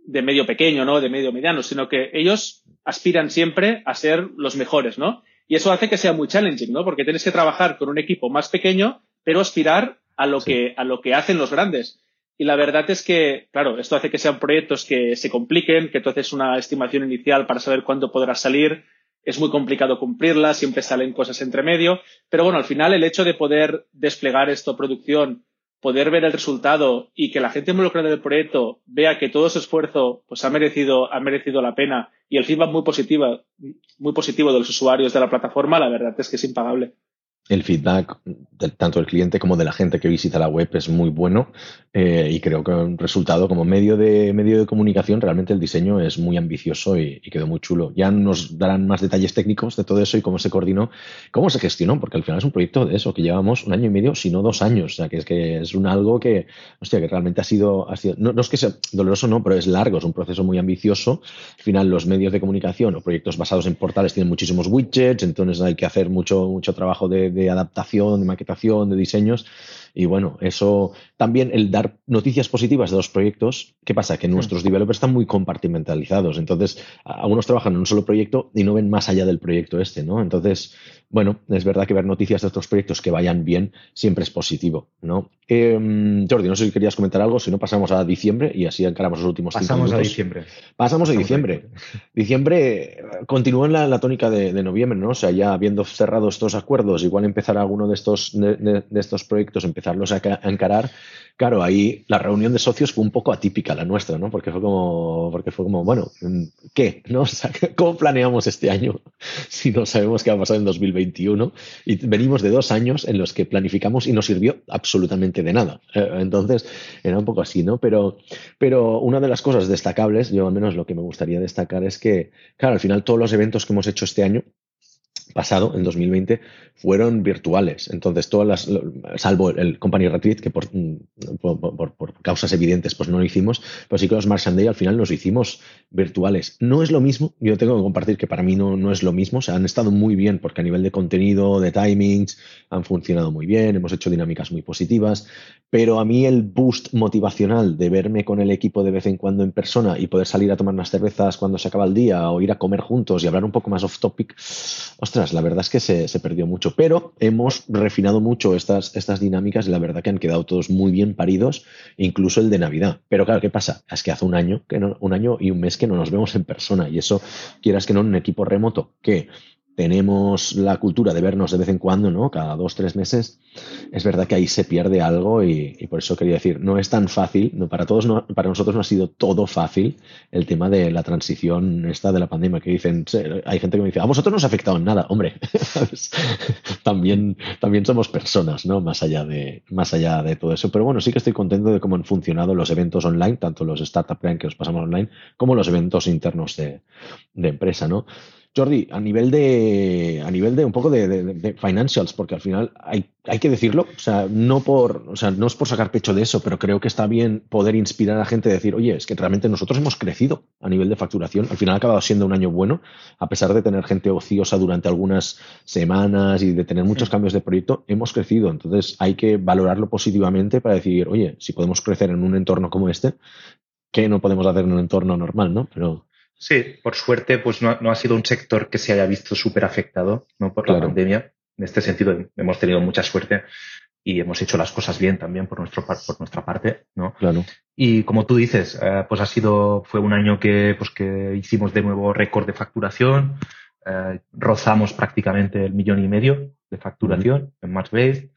de medio pequeño, ¿no? De medio mediano, sino que ellos aspiran siempre a ser los mejores, ¿no? Y eso hace que sea muy challenging, ¿no? Porque tienes que trabajar con un equipo más pequeño, pero aspirar a lo sí. que, a lo que hacen los grandes. Y la verdad es que, claro, esto hace que sean proyectos que se compliquen, que tú haces una estimación inicial para saber cuándo podrás salir. Es muy complicado cumplirla, siempre salen cosas entre medio. Pero bueno, al final el hecho de poder desplegar esto producción, poder ver el resultado y que la gente involucrada en el proyecto vea que todo ese esfuerzo pues ha merecido, ha merecido la pena y el feedback muy positivo, muy positivo de los usuarios de la plataforma, la verdad es que es impagable el feedback tanto del cliente como de la gente que visita la web es muy bueno eh, y creo que un resultado como medio de medio de comunicación realmente el diseño es muy ambicioso y, y, quedó muy chulo. Ya nos darán más detalles técnicos de todo eso y cómo se coordinó, cómo se gestionó, porque al final es un proyecto de eso que llevamos un año y medio, si no dos años, o sea que es que es un algo que, hostia, que realmente ha sido, ha sido no, no es que sea doloroso, no, pero es largo, es un proceso muy ambicioso. Al final los medios de comunicación o proyectos basados en portales tienen muchísimos widgets, entonces hay que hacer mucho mucho trabajo de, de de adaptación, de maquetación, de diseños. Y bueno, eso también el dar noticias positivas de los proyectos. ¿Qué pasa? Que nuestros developers están muy compartimentalizados. Entonces, algunos trabajan en un solo proyecto y no ven más allá del proyecto este, ¿no? Entonces, bueno, es verdad que ver noticias de otros proyectos que vayan bien siempre es positivo, ¿no? Eh, Jordi, no sé si querías comentar algo, si no pasamos a diciembre y así encaramos los últimos Pasamos a diciembre. Pasamos a diciembre. Diciembre continúa en la, la tónica de, de, noviembre, ¿no? O sea, ya habiendo cerrado estos acuerdos, igual empezar alguno de estos, de, de, de estos proyectos, empezarlos a, a encarar claro, ahí la reunión de socios fue un poco atípica la nuestra, ¿no? Porque fue como, porque fue como, bueno, ¿qué? ¿No? O sea, ¿cómo planeamos este año si no sabemos qué va a pasar en 2021? Y venimos de dos años en los que planificamos y no sirvió absolutamente de nada. Eh, entonces, era un poco así, ¿no? Pero, pero una de las cosas destacables, yo al menos lo que me gustaría destacar es que, claro, al final todos los eventos que hemos hecho este año pasado, en 2020, fueron virtuales. Entonces, todas las, salvo el Company Retreat, que por, por, causas evidentes pues no lo hicimos, pero sí que los March Day al final los hicimos virtuales. No es lo mismo, yo tengo que compartir que para mí no, no es lo mismo, o sea, han estado muy bien porque a nivel de contenido, de timings, han funcionado muy bien, hemos hecho dinámicas muy positivas, pero a mí el boost motivacional de verme con el equipo de vez en cuando en persona y poder salir a tomar unas cervezas cuando se acaba el día o ir a comer juntos y hablar un poco más off topic, ostras, la verdad es que se, se perdió mucho. Pero hemos refinado mucho estas, estas dinámicas y la verdad que han quedado todos muy bien paridos, incluso el de Navidad. Pero claro, ¿qué pasa? Es que hace un año, que un año y un mes que no nos vemos en persona y eso, quieras que no, en un equipo remoto que tenemos la cultura de vernos de vez en cuando, ¿no? Cada dos, tres meses, es verdad que ahí se pierde algo y, por eso quería decir, no es tan fácil, no, para todos, no, para nosotros no ha sido todo fácil el tema de la transición esta de la pandemia, que dicen, hay gente que me dice, a vosotros no os ha afectado en nada, hombre, también, también somos personas, ¿no? Más allá de, más allá de todo eso, pero bueno, sí que estoy contento de cómo han funcionado los eventos online, tanto los Startup Plan que os pasamos online, como los eventos internos de, de empresa, ¿no? Jordi, a nivel de, a nivel de un poco de, financials, porque al final hay, hay, que decirlo, o sea, no por, o sea, no es por sacar pecho de eso, pero creo que está bien poder inspirar a gente a decir, oye, es que realmente nosotros hemos crecido a nivel de facturación. Al final ha acabado siendo un año bueno, a pesar de tener gente ociosa durante algunas semanas y de tener muchos cambios de proyecto, hemos crecido. Entonces hay que valorarlo positivamente para decir, oye, si podemos crecer en un entorno como este, ¿qué no podemos hacer en un entorno normal, no? Pero Sí, por suerte, pues no, no ha sido un sector que se haya visto súper afectado ¿no? por la pandemia. En este sentido, hemos tenido mucha suerte y hemos hecho las cosas bien también por, nuestro, por nuestra parte, ¿no? Claro. Y como tú dices, eh, pues ha sido, fue un año que, pues que hicimos de nuevo récord de facturación, eh, rozamos prácticamente el millón y medio de facturación en March Base,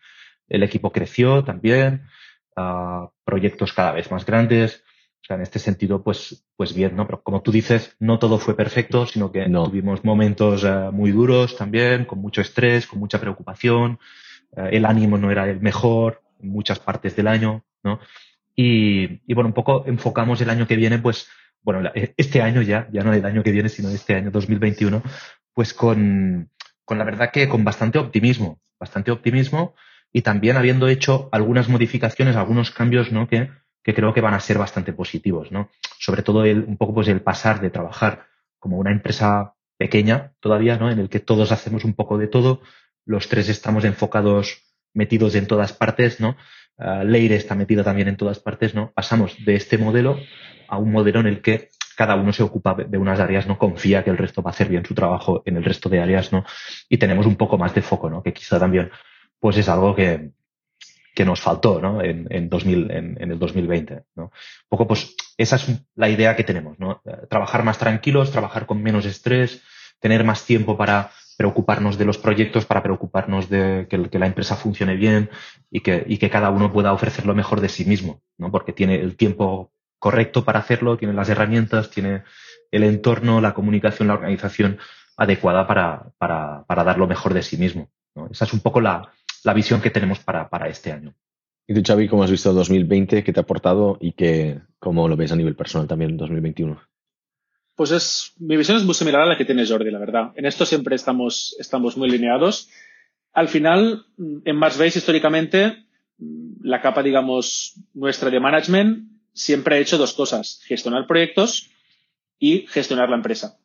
el equipo creció también, uh, proyectos cada vez más grandes, o sea, en este sentido, pues, pues bien, ¿no? Pero como tú dices, no todo fue perfecto, sino que tuvimos momentos eh, muy duros también, con mucho estrés, con mucha preocupación. Eh, el ánimo no era el mejor en muchas partes del año, ¿no? Y, y, bueno, un poco enfocamos el año que viene, pues, bueno, este año ya, ya no el año que viene, sino este año 2021, pues con, con la verdad que con bastante optimismo, bastante optimismo y también habiendo hecho algunas modificaciones, algunos cambios, ¿no? Que, que creo que van a ser bastante positivos, ¿no? Sobre todo el, un poco pues el pasar de trabajar como una empresa pequeña todavía, ¿no? En el que todos hacemos un poco de todo, los tres estamos enfocados, metidos en todas partes, ¿no? Uh, Leire está metida también en todas partes, ¿no? Pasamos de este modelo a un modelo en el que cada uno se ocupa de unas áreas, no confía que el resto va a hacer bien su trabajo en el resto de áreas, ¿no? Y tenemos un poco más de foco, ¿no? Que quizá también, pues es algo que, que nos faltó ¿no? en, en, 2000, en, en, el 2020. ¿no? Un poco, pues, esa es la idea que tenemos, ¿no? Trabajar más tranquilos, trabajar con menos estrés, tener más tiempo para preocuparnos de los proyectos, para preocuparnos de que, la empresa funcione bien y que, cada uno pueda ofrecer lo mejor de sí mismo, ¿no? porque tiene el tiempo correcto para hacerlo, tiene las herramientas, tiene el entorno, la comunicación, la organización adecuada para, dar lo mejor de sí mismo. Esa es un poco la, la visión que tenemos para, para este año. ¿Y tú, Xavi, cómo has visto el 2020? ¿Qué te ha aportado y qué, cómo lo ves a nivel personal también en 2021? Pues es, mi visión es muy similar a la que tiene Jordi, la verdad. En esto siempre estamos, estamos muy alineados. Al final, en Marsbase, históricamente, la capa, digamos, nuestra de management siempre ha hecho dos cosas, gestionar proyectos y gestionar la empresa.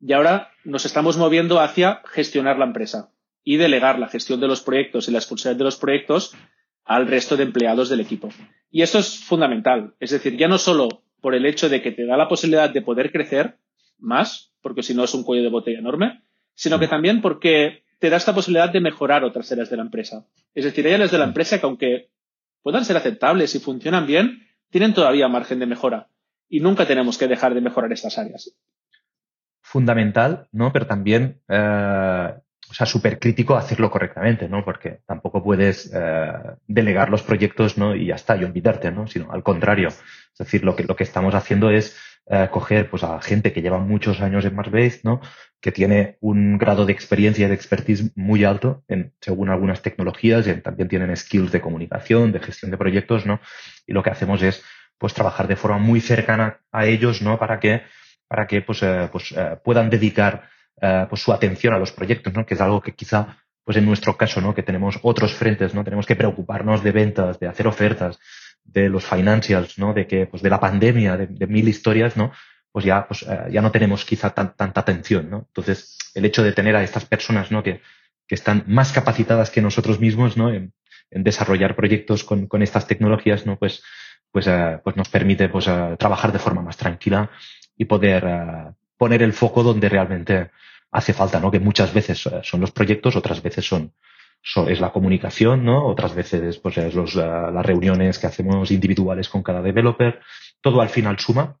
Y ahora nos estamos moviendo hacia gestionar la empresa y delegar la gestión de los proyectos y la responsabilidad de los proyectos al resto de empleados del equipo. Y esto es fundamental. Es decir, ya no solo por el hecho de que te da la posibilidad de poder crecer más, porque si no es un cuello de botella enorme, sino que también porque te da esta posibilidad de mejorar otras áreas de la empresa. Es decir, hay áreas de la empresa que aunque puedan ser aceptables y funcionan bien, tienen todavía margen de mejora. Y nunca tenemos que dejar de mejorar estas áreas. Fundamental, ¿no? Pero también eh, o sea, súper crítico hacerlo correctamente, ¿no? Porque tampoco puedes eh, delegar los proyectos, ¿no? Y ya está, y olvidarte, ¿no? Sino al contrario. Es decir, lo que, lo que estamos haciendo es eh, coger pues, a gente que lleva muchos años en Marsbase, ¿no? Que tiene un grado de experiencia y de expertise muy alto en, según algunas tecnologías, y también tienen skills de comunicación, de gestión de proyectos, ¿no? Y lo que hacemos es, pues, trabajar de forma muy cercana a ellos, ¿no? Para que, para que, pues, eh, pues, puedan dedicar eh, pues su atención a los proyectos, ¿no? Que es algo que quizá, pues en nuestro caso, ¿no? Que tenemos otros frentes, ¿no? Tenemos que preocuparnos de ventas, de hacer ofertas, de los financials, ¿no? De que, pues de la pandemia, de, mil historias, ¿no? Pues ya, pues eh, ya no tenemos quizá tanta atención, ¿no? Entonces, el hecho de tener a estas personas, ¿no? Que, que están más capacitadas que nosotros mismos, ¿no? En, en desarrollar proyectos con, con, estas tecnologías, ¿no? Pues, pues, uh, pues nos permite pues, trabajar de forma más tranquila y poder poner el foco donde realmente hace falta, ¿no? Que muchas veces son los proyectos, otras veces son, es la comunicación, ¿no? Otras veces pues es los, las reuniones que hacemos individuales con cada developer. Todo al final suma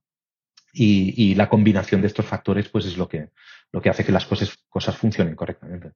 y, y, la combinación de estos factores pues es lo que, lo que hace que las cosas, cosas funcionen correctamente.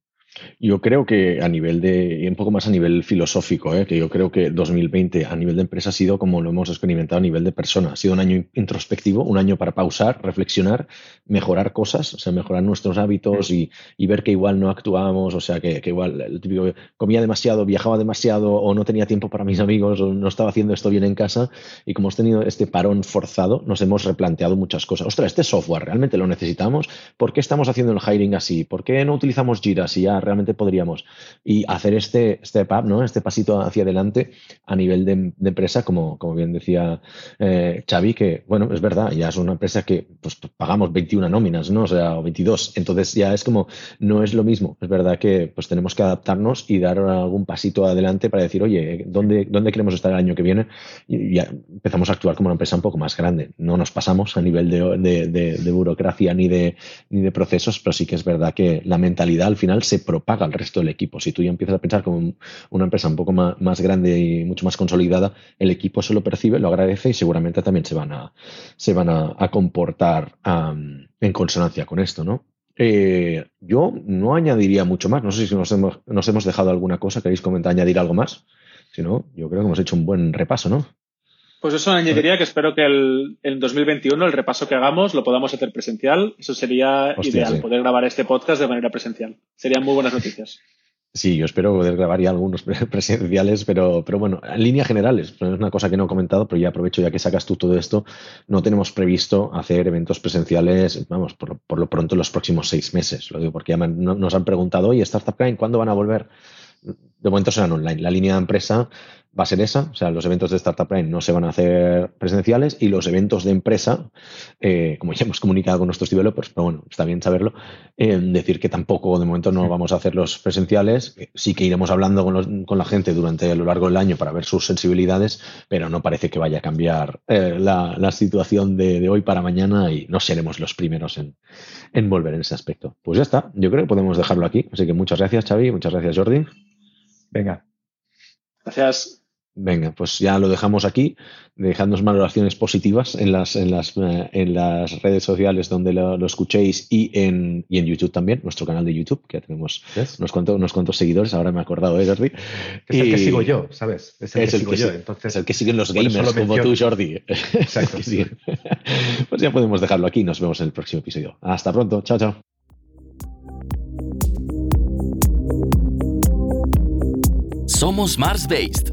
Yo creo que a nivel de, y un poco más a nivel filosófico, ¿eh? que yo creo que 2020 a nivel de empresa ha sido como lo hemos experimentado a nivel de persona. Ha sido un año introspectivo, un año para pausar, reflexionar, mejorar cosas, o sea, mejorar nuestros hábitos y, y ver que igual no actuábamos, o sea, que, que, igual el típico comía demasiado, viajaba demasiado o no tenía tiempo para mis amigos o no estaba haciendo esto bien en casa. Y como hemos tenido este parón forzado, nos hemos replanteado muchas cosas. Ostras, este software realmente lo necesitamos. ¿Por qué estamos haciendo el hiring así? ¿Por qué no utilizamos Jira si ya realmente podríamos. Y hacer este step up, ¿no? Este pasito hacia adelante a nivel de, empresa, como, como bien decía eh, Xavi, que, bueno, es verdad, ya es una empresa que pues, pagamos 21 nóminas, ¿no? O sea, o 22. Entonces ya es como, no es lo mismo. Es verdad que pues tenemos que adaptarnos y dar algún pasito adelante para decir, oye, ¿dónde, dónde queremos estar el año que viene? Y ya empezamos a actuar como una empresa un poco más grande. No nos pasamos a nivel de, de, de burocracia ni de, ni de procesos, pero sí que es verdad que la mentalidad al final se propaga al resto del equipo. Si tú ya empiezas a pensar como una empresa un poco más, grande y mucho más consolidada, el equipo se lo percibe, lo agradece y seguramente también se van a, se van a, comportar en consonancia con esto, ¿no? Eh, yo no añadiría mucho más. No sé si nos hemos, nos hemos dejado alguna cosa. ¿Queréis comentar, añadir algo más? Si no, yo creo que hemos hecho un buen repaso, ¿no? Pues eso añadiría que espero que el, en 2021 el repaso que hagamos lo podamos hacer presencial. Eso sería ideal, poder grabar este podcast de manera presencial. Serían muy buenas noticias. Sí, yo espero poder grabar ya algunos presenciales, pero, pero bueno, en líneas generales, es una cosa que no he comentado, pero ya aprovecho ya que sacas tú todo esto, no tenemos previsto hacer eventos presenciales, vamos, por, por lo pronto en los próximos seis meses. Lo digo porque ya nos han preguntado, oye, Startup Crime, ¿cuándo van a volver? de momento serán online. La línea de empresa va a ser esa, o sea, los eventos de Startup Prime no se van a hacer presenciales y los eventos de empresa, eh, como ya hemos comunicado con nuestros developers, pero bueno, está bien saberlo, eh, decir que tampoco de momento no vamos a hacer los presenciales, sí que iremos hablando con, la gente durante a lo largo del año para ver sus sensibilidades, pero no parece que vaya a cambiar eh, la, situación de, hoy para mañana y no seremos los primeros en, en volver en ese aspecto. Pues ya está, yo creo que podemos dejarlo aquí, así que muchas gracias Xavi, muchas gracias Jordi. Venga. Gracias. Venga, pues ya lo dejamos aquí. Dejadnos valoraciones positivas en las, en las, eh, en las redes sociales donde lo, escuchéis y en, y en YouTube también, nuestro canal de YouTube, que ya tenemos unos, cuantos, unos cuantos seguidores. Ahora me he acordado, ¿eh, Jordi? Es el que sigo yo, ¿sabes? Es el, que, sigo yo. Entonces, es el que siguen los gamers como tú, Jordi. Exacto. pues ya podemos dejarlo aquí. Nos vemos en el próximo episodio. Hasta pronto. Chao, chao. Somos Mars Based,